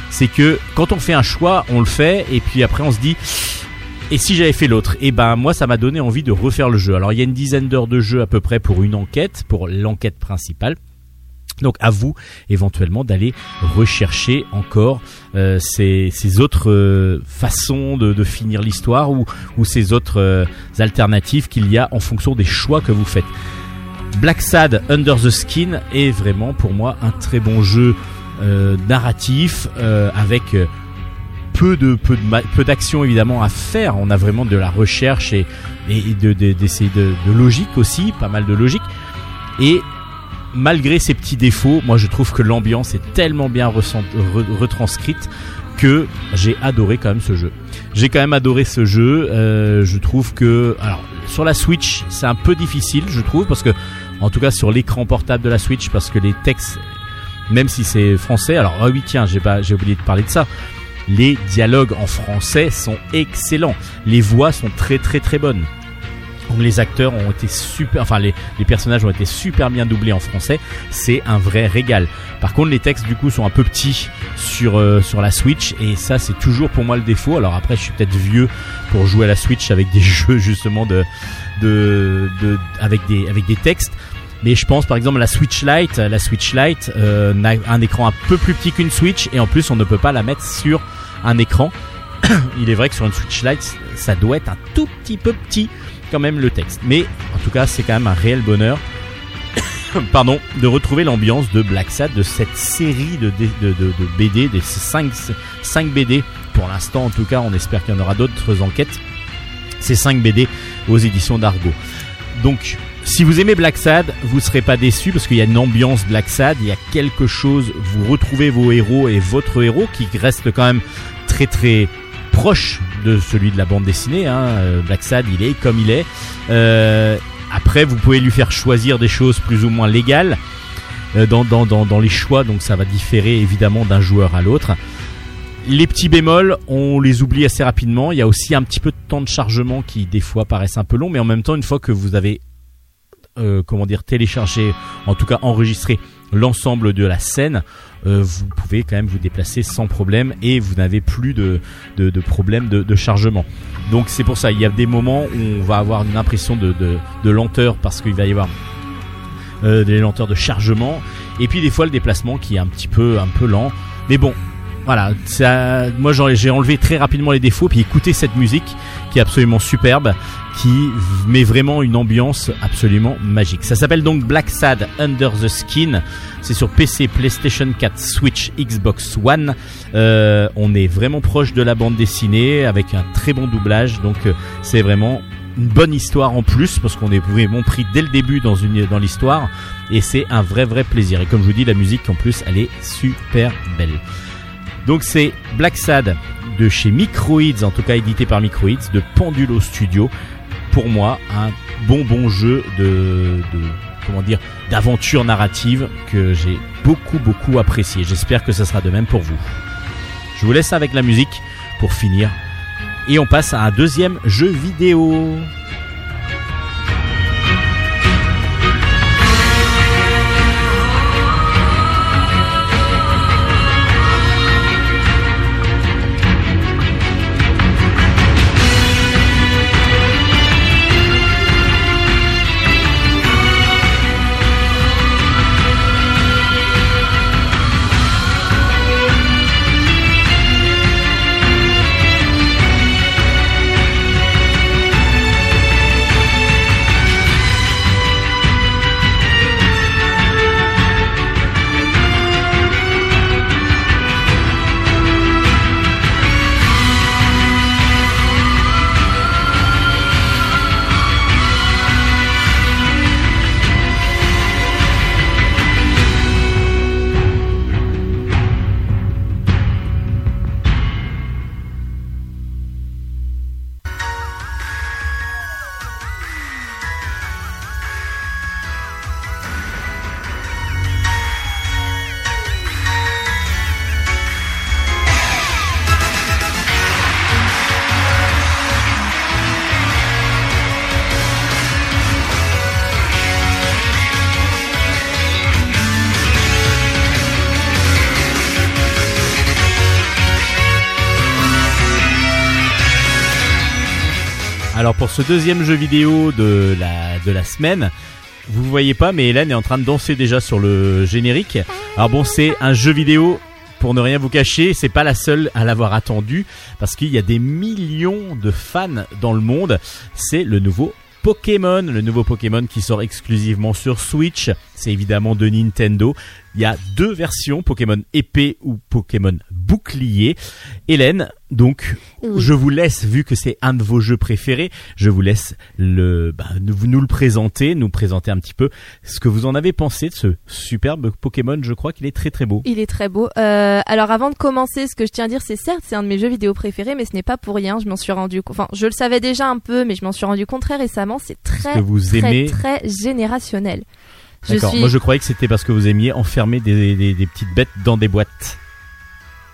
c'est que quand on fait un choix, on le fait et puis après on se dit et si j'avais fait l'autre Et ben moi ça m'a donné envie de refaire le jeu. Alors il y a une dizaine d'heures de jeu à peu près pour une enquête, pour l'enquête principale. Donc à vous éventuellement d'aller rechercher encore euh, ces, autres euh, façons de, finir l'histoire ou, ces autres euh, alternatives qu'il y a en fonction des choix que vous faites. Black Sad Under the Skin est vraiment pour moi un très bon jeu narratif avec peu de peu de peu d'action évidemment à faire. On a vraiment de la recherche et de de- d'essayer de, logique aussi, pas mal de logique. Et malgré ces petits défauts, moi je trouve que l'ambiance est tellement bien retranscrite que j'ai adoré quand même ce jeu. J'ai quand même adoré ce jeu. euh, je trouve que alors sur la Switch c'est un peu difficile, je trouve, parce que en tout cas sur l'écran portable de la Switch, parce que les textes, même si c'est français, alors ah oui tiens j'ai pas j'ai oublié de parler de ça. Les dialogues en français sont excellents. Les voix sont très très très bonnes. Donc les acteurs ont été super, enfin les, personnages ont été super bien doublés en français. C'est un vrai régal. Par contre les textes du coup sont un peu petits sur euh, sur la Switch et ça c'est toujours pour moi le défaut. Alors après je suis peut-être vieux pour jouer à la Switch avec des jeux justement de de, de avec des avec des textes. Mais je pense par exemple la Switch Lite, la Switch Lite euh, n'a un écran un peu plus petit qu'une Switch et en plus on ne peut pas la mettre sur un écran. Il est vrai que sur une Switch Lite ça doit être un tout petit peu petit quand même le texte. Mais en tout cas c'est quand même un réel bonheur. Pardon, de retrouver l'ambiance de Black Sad, de cette série de, BD, des 5, 5 BD. Pour l'instant, en tout cas, on espère qu'il y en aura d'autres enquêtes. Ces 5 BD aux éditions d'Argo. Donc, si vous aimez Black Sad, vous serez pas déçu parce qu'il y a une ambiance Black Sad, il y a quelque chose, vous retrouvez vos héros et votre héros qui reste quand même très très proche de celui de la bande dessinée. Hein. Euh, Black Sad, il est comme il est. Euh, après, vous pouvez lui faire choisir des choses plus ou moins légales euh, dans, dans, dans, dans les choix, donc ça va différer évidemment d'un joueur à l'autre. Les petits bémols, on les oublie assez rapidement. Il y a aussi un petit peu de temps de chargement qui des fois paraissent un peu long, mais en même temps, une fois que vous avez euh, comment dire, télécharger, en tout cas enregistrer l'ensemble de la scène, euh, vous pouvez quand même vous déplacer sans problème et vous n'avez plus de, de, de problème de, chargement. Donc c'est pour ça, il y a des moments où on va avoir une impression de, de, lenteur parce qu'il va y avoir euh, des lenteurs de chargement et puis des fois le déplacement qui est un petit peu un peu lent. Mais bon, voilà, ça, moi j'ai enlevé très rapidement les défauts puis écoutez cette musique qui est absolument superbe, qui met vraiment une ambiance absolument magique. Ça s'appelle donc Black Sad Under the Skin. C'est sur PC, PlayStation 4, Switch, Xbox One. Euh, on est vraiment proche de la bande dessinée avec un très bon doublage, donc euh, c'est vraiment une bonne histoire en plus parce qu'on est vraiment pris dès le début dans une dans l'histoire et c'est un vrai vrai plaisir. Et comme je vous dis, la musique en plus, elle est super belle. Donc c'est Black Sad de chez Microids, en tout cas édité par Microids, de Pendulo Studio. Pour moi, un bon bon jeu de, comment dire d'aventure narrative que j'ai beaucoup beaucoup apprécié. J'espère que ça sera de même pour vous. Je vous laisse avec la musique pour finir. Et on passe à un deuxième jeu vidéo. Ce deuxième jeu vidéo de la, de la semaine, vous voyez pas, mais Hélène est en train de danser déjà sur le générique. Alors bon, c'est un jeu vidéo. Pour ne rien vous cacher, c'est pas la seule à l'avoir attendu parce qu'il y a des millions de fans dans le monde. C'est le nouveau Pokémon, le nouveau Pokémon qui sort exclusivement sur Switch. C'est évidemment de Nintendo. Il y a deux versions, Pokémon épée ou Pokémon bouclier. Hélène, donc, Oui. je vous laisse, vu que c'est un de vos jeux préférés, je vous laisse le, bah, nous, nous le présenter, nous présenter un petit peu ce que vous en avez pensé de ce superbe Pokémon. Je crois qu'il est très très beau. Il est très beau. Euh, alors avant de commencer, ce que je tiens à dire, c'est certes, c'est un de mes jeux vidéo préférés, mais ce n'est pas pour rien. Je m'en suis rendu, enfin, je le savais déjà un peu, mais je m'en suis rendu compte très récemment. C'est très, que vous très, aimez- très générationnel. Je D'accord. suis, Moi, je croyais que c'était parce que vous aimiez enfermer des, des, des petites bêtes dans des boîtes.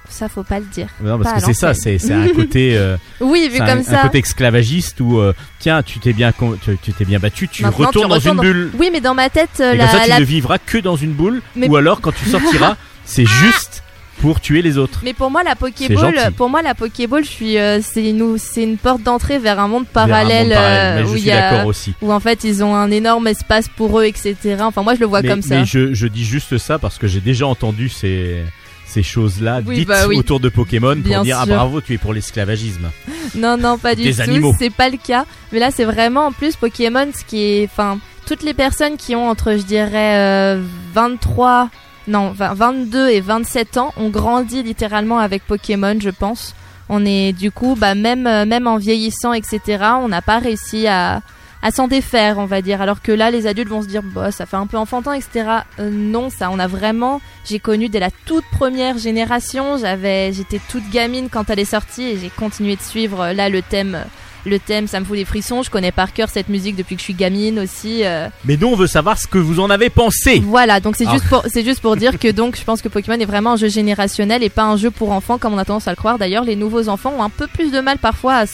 ça faut pas le dire. Non, parce Pas que c'est ça, c'est c'est un côté, euh, Oui, vu c'est un, comme un ça. côté esclavagiste où euh, tiens, tu t'es bien, tu tu t'es bien battu, tu Maintenant, retournes tu dans une dans- bulle. Oui, mais dans ma tête, euh, Et la, comme ça, tu la- ne vivras que dans une boule, Mais- ou alors quand tu sortiras, c'est juste pour tuer les autres. Mais pour moi, la Pokéball, pour moi, la Pokéball, je suis, euh, c'est une, c'est une porte d'entrée vers un monde un parallèle, parallèle. euh, Mais je où il suis y a, aussi. où en fait ils ont un énorme espace pour eux, etc. Enfin, moi, je le vois mais, comme ça. mais je, je dis juste ça parce que j'ai déjà entendu ces, ces choses-là Oui, dites bah oui. autour de Pokémon pour Bien dire ah bravo tu es pour l'esclavagisme. Non, non, pas du Des tout. animaux. C'est pas le cas. Mais là, c'est vraiment en plus Pokémon, ce qui est, enfin, toutes les personnes qui ont entre, je dirais, euh, 23, non, 20 22 et 27 ans ont grandi littéralement avec Pokémon, je pense. On est du coup, bah même, euh, même en vieillissant, etc. On n'a pas réussi à à s'en défaire, on va dire. Alors que là, les adultes vont se dire, bah, ça fait un peu enfantin, etc. Euh, non, ça, on a vraiment. J'ai connu dès la toute première génération. J'avais, j'étais toute gamine quand elle est sortie et j'ai continué de suivre euh, là le thème, le thème, ça me fout des frissons. Je connais par cœur cette musique depuis que je suis gamine aussi. euh. Mais nous, on veut savoir ce que vous en avez pensé. Voilà, donc c'est Ah. juste pour c'est juste pour dire que donc je pense que Pokémon est vraiment un jeu générationnel et pas un jeu pour enfants comme on a tendance à le croire. D'ailleurs, les nouveaux enfants ont un peu plus de mal parfois à,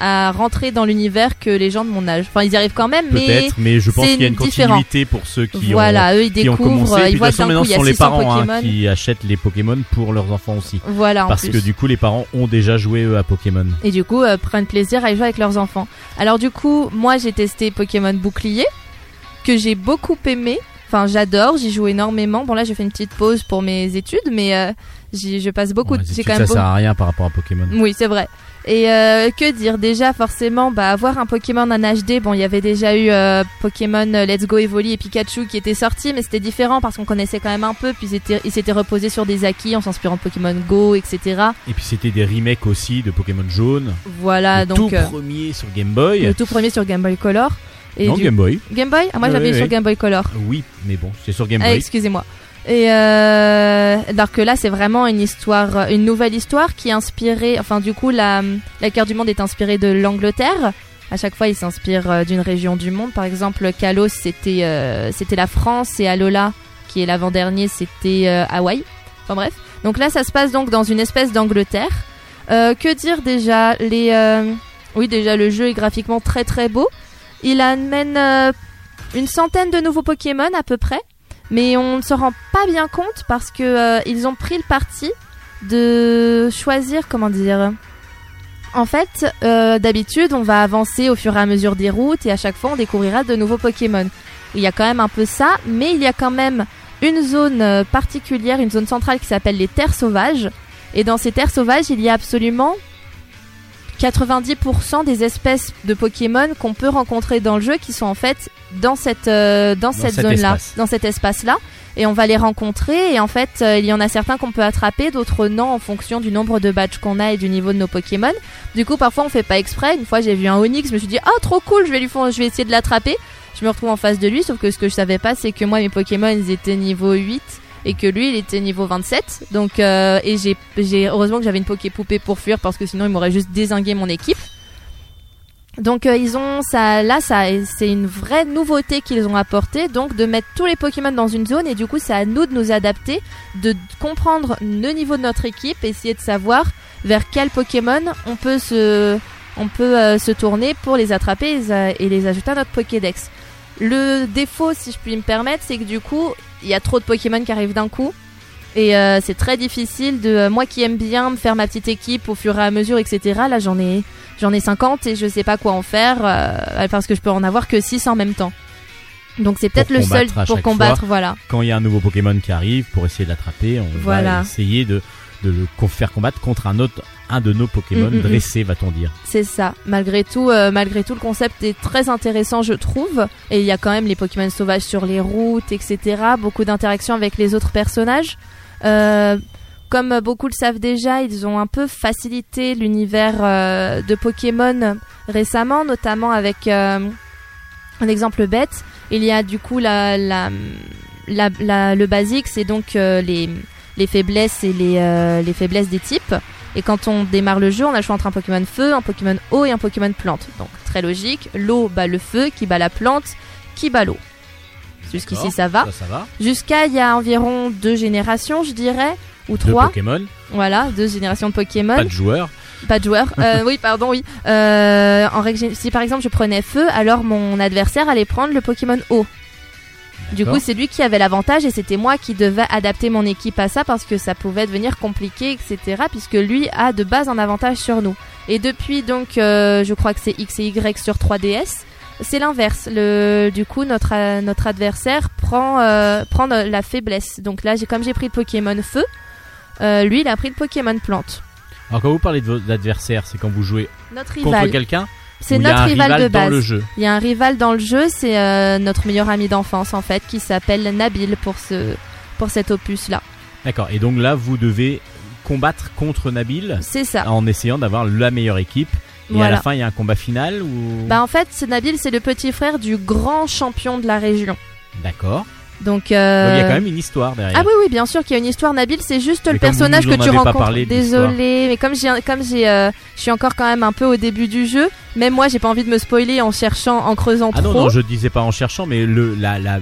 à rentrer dans l'univers que les gens de mon âge. Enfin, ils y arrivent quand même, mais Peut-être, mais je pense c'est qu'il y a une différent. continuité pour ceux qui ont voilà, eux ils qui ont découvrent, commencé. euh, Puis ils de voient toute façon, d'un maintenant, coup il ce a sont les 600 parents hein, Pokémon. qui achètent les Pokémon pour leurs enfants aussi. Voilà, en Parce plus. que du coup, les parents ont déjà joué eux à Pokémon. et du coup euh, prennent plaisir à y jouer avec leurs enfants. Alors du coup, moi j'ai testé Pokémon Bouclier que j'ai beaucoup aimé. Enfin, j'adore, j'y joue énormément. Bon là, j'ai fait une petite pause pour mes études, mais euh, j'y- je passe beaucoup. Bon, de j'ai quand ça même sert beau- à rien par rapport à Pokémon. Oui, c'est vrai. Et euh, que dire déjà forcément bah avoir un Pokémon en HD bon il y avait déjà eu euh, Pokémon euh, Let's Go Evoli et Pikachu qui étaient sortis mais c'était différent parce qu'on connaissait quand même un peu puis ils étaient- ils s'étaient reposés sur des acquis en s'inspirant de Pokémon Go etc Et puis c'était des remakes aussi de Pokémon Jaune. voilà le donc tout euh, premier sur Game Boy. le tout premier sur Game Boy Color et non, du- Game Boy. Game Boy? Ah moi Ouais, j'avais ouais, sur. Game Boy Color Oui, mais bon, c'est sur Game Ah, Boy. excusez-moi. Et euh, alors que là, c'est vraiment une histoire, une nouvelle histoire qui est inspirée. Enfin, du coup, la, la carte du monde est inspirée de l'Angleterre. À chaque fois, il s'inspire euh, d'une région du monde. Par exemple, Kalos, c'était euh, c'était la France et Alola, qui est l'avant-dernier, c'était euh, Hawaï. Enfin bref. Donc là, ça se passe donc dans une espèce d'Angleterre. Euh, que dire déjà Les euh, oui, déjà le jeu est graphiquement très très beau. Il amène euh, une centaine de nouveaux Pokémon à peu près mais on ne se rend pas bien compte parce que euh, ils ont pris le parti de choisir comment dire en fait euh, d'habitude on va avancer au fur et à mesure des routes et à chaque fois on découvrira de nouveaux Pokémon. Il y a quand même un peu ça mais il y a quand même une zone euh, particulière une zone centrale qui s'appelle les terres sauvages. Et dans ces terres sauvages il y a absolument 90% des espèces de Pokémon qu'on peut rencontrer dans le jeu qui sont en fait dans cette euh, dans, cette cet zone-là, dans cet espace-là et on va les rencontrer et en fait euh, il y en a certains qu'on peut attraper, d'autres non en fonction du nombre de badges qu'on a et du niveau de nos Pokémon. Du coup parfois on fait pas exprès. Une fois j'ai vu un Onix, je me suis dit ah trop cool, je vais lui je vais essayer de l'attraper. Je me retrouve en face de lui, sauf que ce que je savais pas c'est que moi mes Pokémon ils étaient niveau 8 et que lui il était niveau 27 donc euh, et j'ai j'ai heureusement que j'avais une poké poupée pour fuir parce que sinon il m'aurait juste désingué mon équipe. Donc euh, ils ont ça là ça c'est une vraie nouveauté qu'ils ont apporté donc de mettre tous les Pokémon dans une zone. Et du coup c'est à nous de nous adapter de comprendre le niveau de notre équipe essayer de savoir vers quel Pokémon on peut se on peut euh, se tourner pour les attraper et les, a- et les ajouter à notre Pokédex. Le défaut si je puis me permettre c'est que du coup il y a trop de Pokémon qui arrivent d'un coup et euh, c'est très difficile de euh, moi qui aime bien me faire ma petite équipe au fur et à mesure etc là j'en ai j'en ai 50 et je sais pas quoi en faire euh, parce que je peux en avoir que 6 en même temps donc c'est peut-être le seul pour combattre fois. voilà Quand il y a un nouveau Pokémon qui arrive, pour essayer de l'attraper, on Voilà. va essayer de, de le faire combattre contre un autre, un de nos Pokémon Mm, mm, mm. dressés, va-t-on dire. c'est ça malgré tout euh, malgré tout le concept est très intéressant je trouve et il y a quand même les Pokémon sauvages sur les routes etc beaucoup d'interactions avec les autres personnages Euh, comme beaucoup le savent déjà, ils ont un peu facilité l'univers euh, de Pokémon récemment, notamment avec euh, un exemple bête. Il y a du coup la, la, la, la- le basique, c'est donc euh, les, les faiblesses et les, les faiblesses des types. Et quand on démarre le jeu, on a le choix entre un Pokémon feu, un Pokémon eau et un Pokémon plante. Donc très logique, l'eau bat le feu, qui bat la plante, qui bat l'eau. Jusqu'ici ça va. Ça, ça va. Jusqu'à il y a environ deux générations, je dirais, ou Deux trois. Pokémon, Voilà, deux générations de Pokémon. pas de joueurs. Pas de joueurs. Euh, oui, pardon, oui. Euh, en règle si par exemple je prenais feu, alors mon adversaire allait prendre le Pokémon eau. Du coup, c'est lui qui avait l'avantage et c'était moi qui devais adapter mon équipe à ça parce que ça pouvait devenir compliqué, etc. Puisque lui a de base un avantage sur nous. Et depuis donc, euh, je crois que c'est X et Y sur 3DS, c'est l'inverse. Le, du coup, notre euh, notre adversaire prend euh, prend la faiblesse. Donc là, j'ai comme j'ai pris le Pokémon feu, lui il a pris le Pokémon plante. Alors quand vous parlez de vos adversaires, c'est quand vous jouez Notre contre rival. quelqu'un C'est ou il y a notre un rival, de dans base. le jeu. Il y a un rival dans le jeu, c'est euh, notre meilleur ami d'enfance en fait, qui s'appelle Nabil pour ce pour cet opus là. D'accord. Et donc là, vous devez combattre contre Nabil C'est ça. en essayant d'avoir la meilleure équipe. Et à la fin, il y a un combat final ou Bah en fait, Nabil c'est le petit frère du grand champion de la région. D'accord. Donc, Donc, il y a euh, quand même une histoire derrière. Ah oui, oui, bien sûr qu'il y a une histoire, Nabil. C'est juste Mais le personnage que tu rencontres. Désolé, mais comme j'ai, comme j'ai, euh, je suis encore quand même un peu au début du jeu. Même moi, j'ai pas envie de me spoiler en cherchant, en creusant Ah non, trop. non, je disais pas en cherchant, mais le, la, la,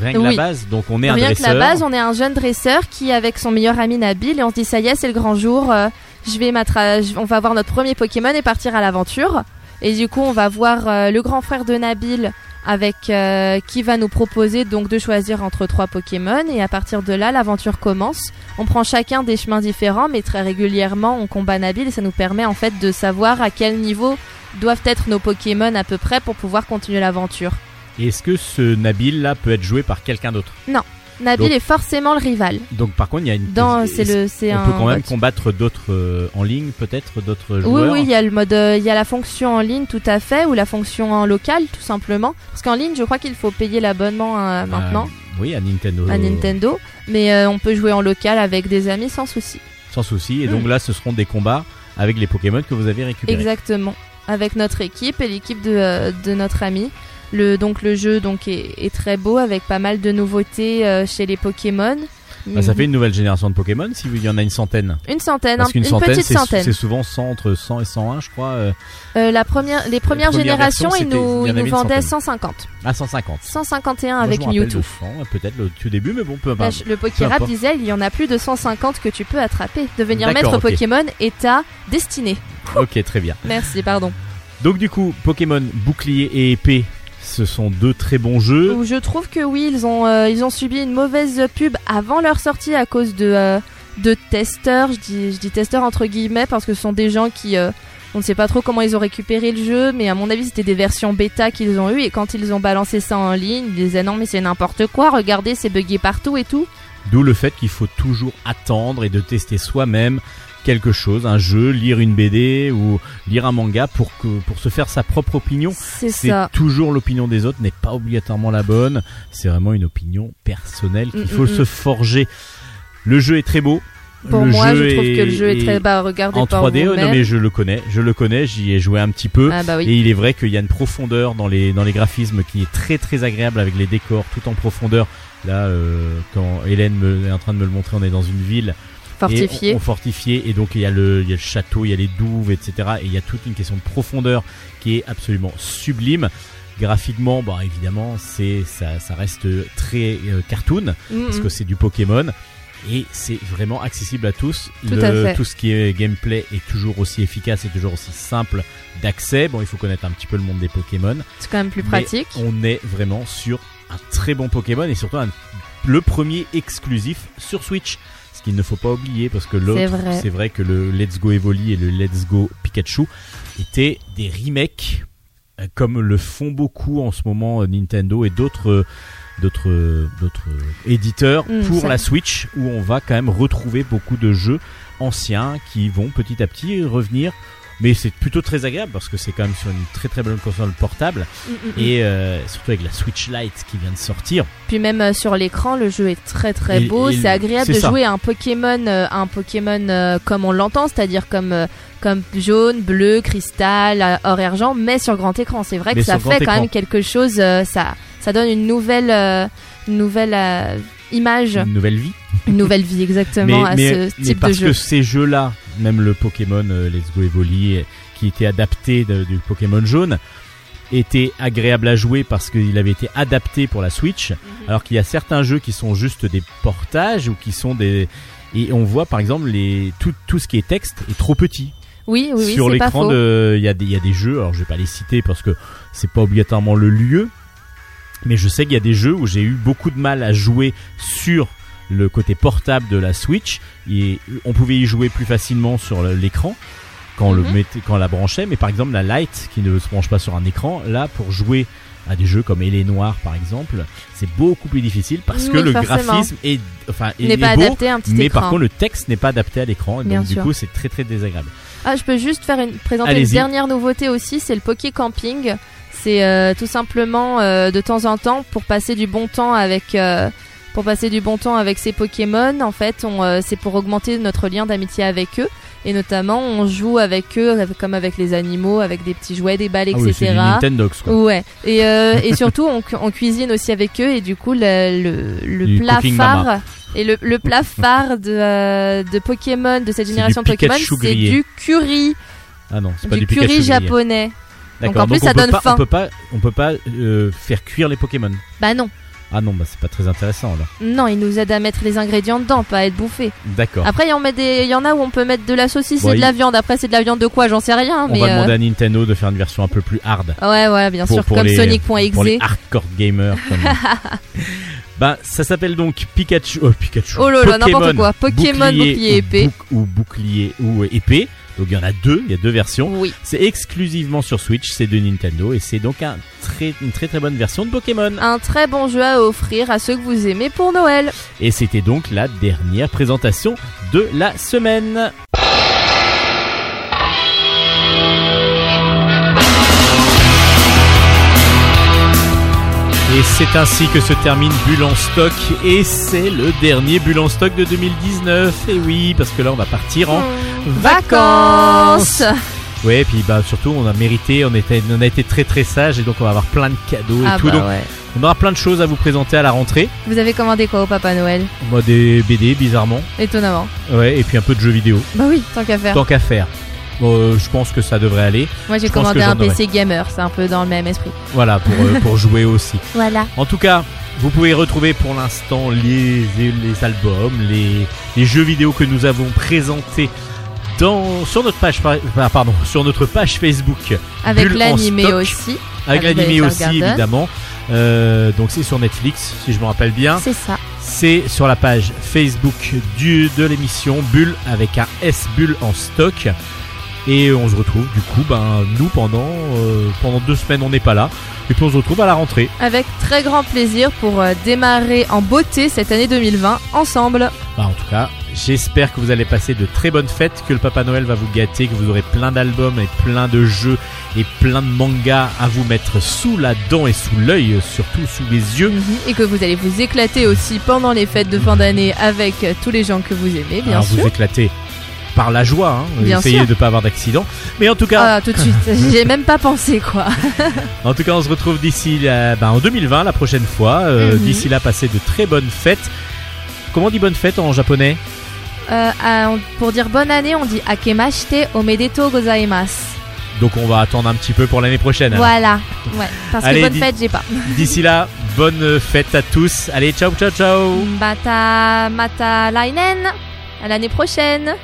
rien que la base. Donc on est un Rien que dresseur. la base, on est un jeune dresseur qui, avec son meilleur ami Nabil, et on se dit ça y est, c'est le grand jour. euh, je vais on va voir notre premier Pokémon et partir à l'aventure. Et du coup, on va voir euh, le grand frère de Nabil avec euh, qui va nous proposer donc de choisir entre trois Pokémon et à partir de là l'aventure commence. On prend chacun des chemins différents mais très régulièrement on combat Nabil et ça nous permet en fait de savoir à quel niveau doivent être nos Pokémon à peu près pour pouvoir continuer l'aventure. Est-ce que ce Nabil là peut être joué par quelqu'un d'autre? Nabil Donc- est forcément le rival. Donc par contre, il y a une. Dans c'est le c'est On un peut quand même combattre d'autres euh, en ligne, peut-être d'autres Oui, joueurs. oui, il y a le mode, euh, il y a la fonction en ligne tout à fait, ou la fonction en local tout simplement. Parce qu'en ligne, je crois qu'il faut payer l'abonnement euh, maintenant Euh, oui, à Nintendo. à Nintendo, mais euh, on peut jouer en local avec des amis sans souci. Sans souci. Et Hmm. donc là, ce seront des combats avec les Pokémon que vous avez récupérés. Exactement, avec notre équipe et l'équipe de, euh, de notre ami. Le, donc le jeu donc est, est très beau avec pas mal de nouveautés euh, chez les Pokémon. Bah, ça fait une nouvelle génération de Pokémon. S'il y en a une centaine. une centaine, Parce qu'une une centaine, petite centaine. c'est souvent 100, entre 100 et 101, je crois. euh, Euh, la première, les premières première générations, ils nous, ils nous une vendaient centaine. 150, à 150. 151 Moi, avec Mewtwo. de 100, peut-être le tout début, mais bon, peu importe. je- le Pokérap disait il y en a plus de 150 que tu peux attraper. Devenir maître ok. Pokémon est ta destinée. Ok, très bien. Merci, pardon. Donc du coup, Pokémon bouclier et épée, ce sont deux très bons jeux. Je trouve que oui, ils ont, euh, ils ont subi une mauvaise pub avant leur sortie à cause de, euh, de testeurs. Je dis, je dis testeurs entre guillemets parce que ce sont des gens qui. euh, on ne sait pas trop comment ils ont récupéré le jeu, mais à mon avis, c'était des versions bêta qu'ils ont eues. Et quand ils ont balancé ça en ligne, ils disaient non, mais c'est n'importe quoi, regardez, c'est buggé partout et tout. D'où le fait qu'il faut toujours attendre et de tester soi-même quelque chose, un jeu, lire une BD ou lire un manga pour que pour se faire sa propre opinion. C'est C'est ça. toujours l'opinion des autres n'est pas obligatoirement la bonne. C'est vraiment une opinion personnelle qu'il Mm, faut mm, se forger. Le jeu est très beau. Pour Le moi, jeu je trouve est- que le jeu est, très bas. Regardez en par 3D. Oh, non mais je le connais, je le connais, j'y ai joué un petit peu. Ah bah oui. Et il est vrai qu'il y a une profondeur dans les dans les graphismes qui est très très agréable avec les décors tout en profondeur. Là, euh, quand Hélène me, est en train de me le montrer, on est dans une ville Fortifié. et on, on fortifié et donc il y a le il y a le château, il y a les douves, etc. Et il y a toute une question de profondeur qui est absolument sublime. Graphiquement, bah évidemment, c'est ça, ça reste très euh, cartoon parce que c'est du Pokémon et c'est vraiment accessible à tous. Tout Le- à fait. tout ce qui est gameplay est toujours aussi efficace et toujours aussi simple d'accès. Bon, il faut connaître un petit peu le monde des Pokémon. C'est quand même plus pratique. On est vraiment sur un très bon Pokémon et surtout un- le premier exclusif sur Switch. Ce qu'il ne faut pas oublier parce que l'autre, C'est vrai. que le Let's Go Evoli et le Let's Go Pikachu étaient des remakes euh, comme le font beaucoup en ce moment euh, Nintendo et d'autres euh, d'autres d'autres éditeurs Mm, pour ça- la Switch où on va quand même retrouver beaucoup de jeux anciens qui vont petit à petit revenir mais c'est plutôt très agréable parce que c'est quand même sur une très très bonne console portable Mm, mm, mm. et euh, surtout avec la Switch Lite qui vient de sortir Puis même euh, sur l'écran, le jeu est très très Et- beau. C'est le- agréable de ça. jouer à un Pokémon, euh, un Pokémon comme on l'entend, c'est-à-dire comme comme jaune, bleu, cristal, or et argent, mais sur grand écran. C'est vrai Mais que ça fait quand écran. même quelque chose. ça ça donne une nouvelle une nouvelle image, une nouvelle vie une nouvelle vie exactement à ce mais type de parce jeu. que ces jeux-là, même le Pokémon euh, Let's Go Evoli, euh, qui était adapté de- du Pokémon jaune, était agréable à jouer parce qu'il avait été adapté pour la Switch. Mhm. Alors qu'il y a certains jeux qui sont juste des portages ou qui sont des et on voit par exemple les tout, tout ce qui est texte est trop petit Oui, oui, oui, sur l'écran de il y a des il y a des jeux alors je vais pas les citer parce que c'est pas obligatoirement le lieu mais je sais qu'il y a des jeux où j'ai eu beaucoup de mal à jouer sur le côté portable de la Switch. Et on pouvait y jouer plus facilement sur l'écran quand le Mhm. mettait quand on la branchait. Mais par exemple la Lite qui ne se branche pas sur un écran là pour jouer à des jeux comme Noir par exemple c'est beaucoup plus difficile parce que le graphisme est enfin n'est est pas beau adapté à un petit mais écran. par contre le texte n'est pas adapté à l'écran. Et Bien donc du coup c'est très très désagréable. Ah, je peux juste faire une, présenter une dernière nouveauté aussi, c'est le Poké Camping. C'est euh, tout simplement euh, de temps en temps pour passer du bon temps avec euh, pour passer du bon temps avec ces Pokémon. En fait, c'est pour augmenter notre lien d'amitié avec eux. Et notamment, on joue avec eux, comme avec les animaux, avec des petits jouets, des balles, Ah oui, c'est etc. du Nintendox quoi. Ouais. Et, et surtout, on, cu- on cuisine aussi avec eux. Et du coup, le, le, plat phare. mama. Et le, le plat phare de, euh, de Pokémon, de cette génération de Pokémon, c'est du curry. Ah non, c'est pas Du du, curry japonais. D'accord. en plus, ça donne pas, faim. On peut pas, on peut pas euh, faire cuire les Pokémon. Bah non. Ah non, bah c'est pas très intéressant là. Non, il nous aide à mettre les ingrédients dedans, pas à être bouffé. D'accord. Après, il y en met des, il y en a où on peut mettre de la saucisse Bon, et de la viande. Après, c'est de la viande de quoi? J'en sais rien. On mais va euh, demander à Nintendo de faire une version un peu plus hard. Ouais, ouais, bien Pour- sûr, pour comme Sonic.exe. Pour les hardcore gamers. comme- bah, ça s'appelle donc Pikachu. Oh, Pikachu. Oh là là, n'importe quoi. Pokémon, bouclier ou épée. bouc- ou bouclier ou épée. Donc il y en a deux, il y a deux versions. Oui. C'est exclusivement sur Switch, c'est de Nintendo et c'est donc un très, une très très bonne version de Pokémon. Un très bon jeu à offrir à ceux que vous aimez pour Noël. Et c'était donc la dernière présentation de la semaine. Et c'est ainsi que se termine Bulle en stock et c'est le dernier Bulle en stock de 2019. Et oui, parce que là on va partir en vacances. Ouais, et puis bah surtout on a mérité, on, était, on a été très très sage et donc on va avoir plein de cadeaux et Ah tout. bah donc ouais. on aura plein de choses à vous présenter à la rentrée. Vous avez commandé quoi au Papa Noël? Moi des BD bizarrement. Étonnamment. Ouais, et puis un peu de jeux vidéo. Bah oui, tant qu'à faire. Tant qu'à faire. Bon, euh, je pense que ça devrait aller. Moi, j'ai commandé un aurai. PC gamer. C'est un peu dans le même esprit. Voilà, pour, euh, pour jouer aussi. Voilà. En tout cas, vous pouvez retrouver pour l'instant les, les, albums, les, les jeux vidéo que nous avons présentés dans, sur notre page, ah, pardon, sur notre page Facebook. Avec l'animé aussi. Avec Avec l'animé aussi, Garden. évidemment. Euh, donc c'est sur Netflix, si je me rappelle bien. C'est ça. C'est sur la page Facebook du, de l'émission Bulle avec un S Bulle en stock. Et on se retrouve du coup, ben nous pendant euh, pendant deux semaines on n'est pas là. Et puis on se retrouve à la rentrée. Avec très grand plaisir pour euh, démarrer en beauté cette année 2020 ensemble. Bah, en tout cas, j'espère que vous allez passer de très bonnes fêtes, que le Papa Noël va vous gâter, que vous aurez plein d'albums et plein de jeux et plein de mangas à vous mettre sous la dent et sous l'œil, surtout sous les yeux. Et que vous allez vous éclater aussi pendant les fêtes de fin d'année avec tous les gens que vous aimez, bien Alors, sûr. vous éclatez par la joie, hein, Bien sûr. de pas avoir d'accident. Mais en tout cas, Ah, tout de suite. J'ai même pas pensé, quoi. En tout cas, on se retrouve d'ici la- ben, en 2020 la prochaine fois. Euh, Mhm. D'ici là, passez de très bonnes fêtes. Comment on dit bonne fête en japonais? Euh, ah, on- pour dire bonne année, on dit Akemashite omedetou gozaimasu. Donc on va attendre un petit peu pour l'année prochaine. alors. Voilà. Ouais. Parce Allez, que bonne dis- fête, j'ai pas. D'ici là, bonne fête à tous. Allez, ciao, ciao, ciao. Bata mata lainen. À l'année prochaine.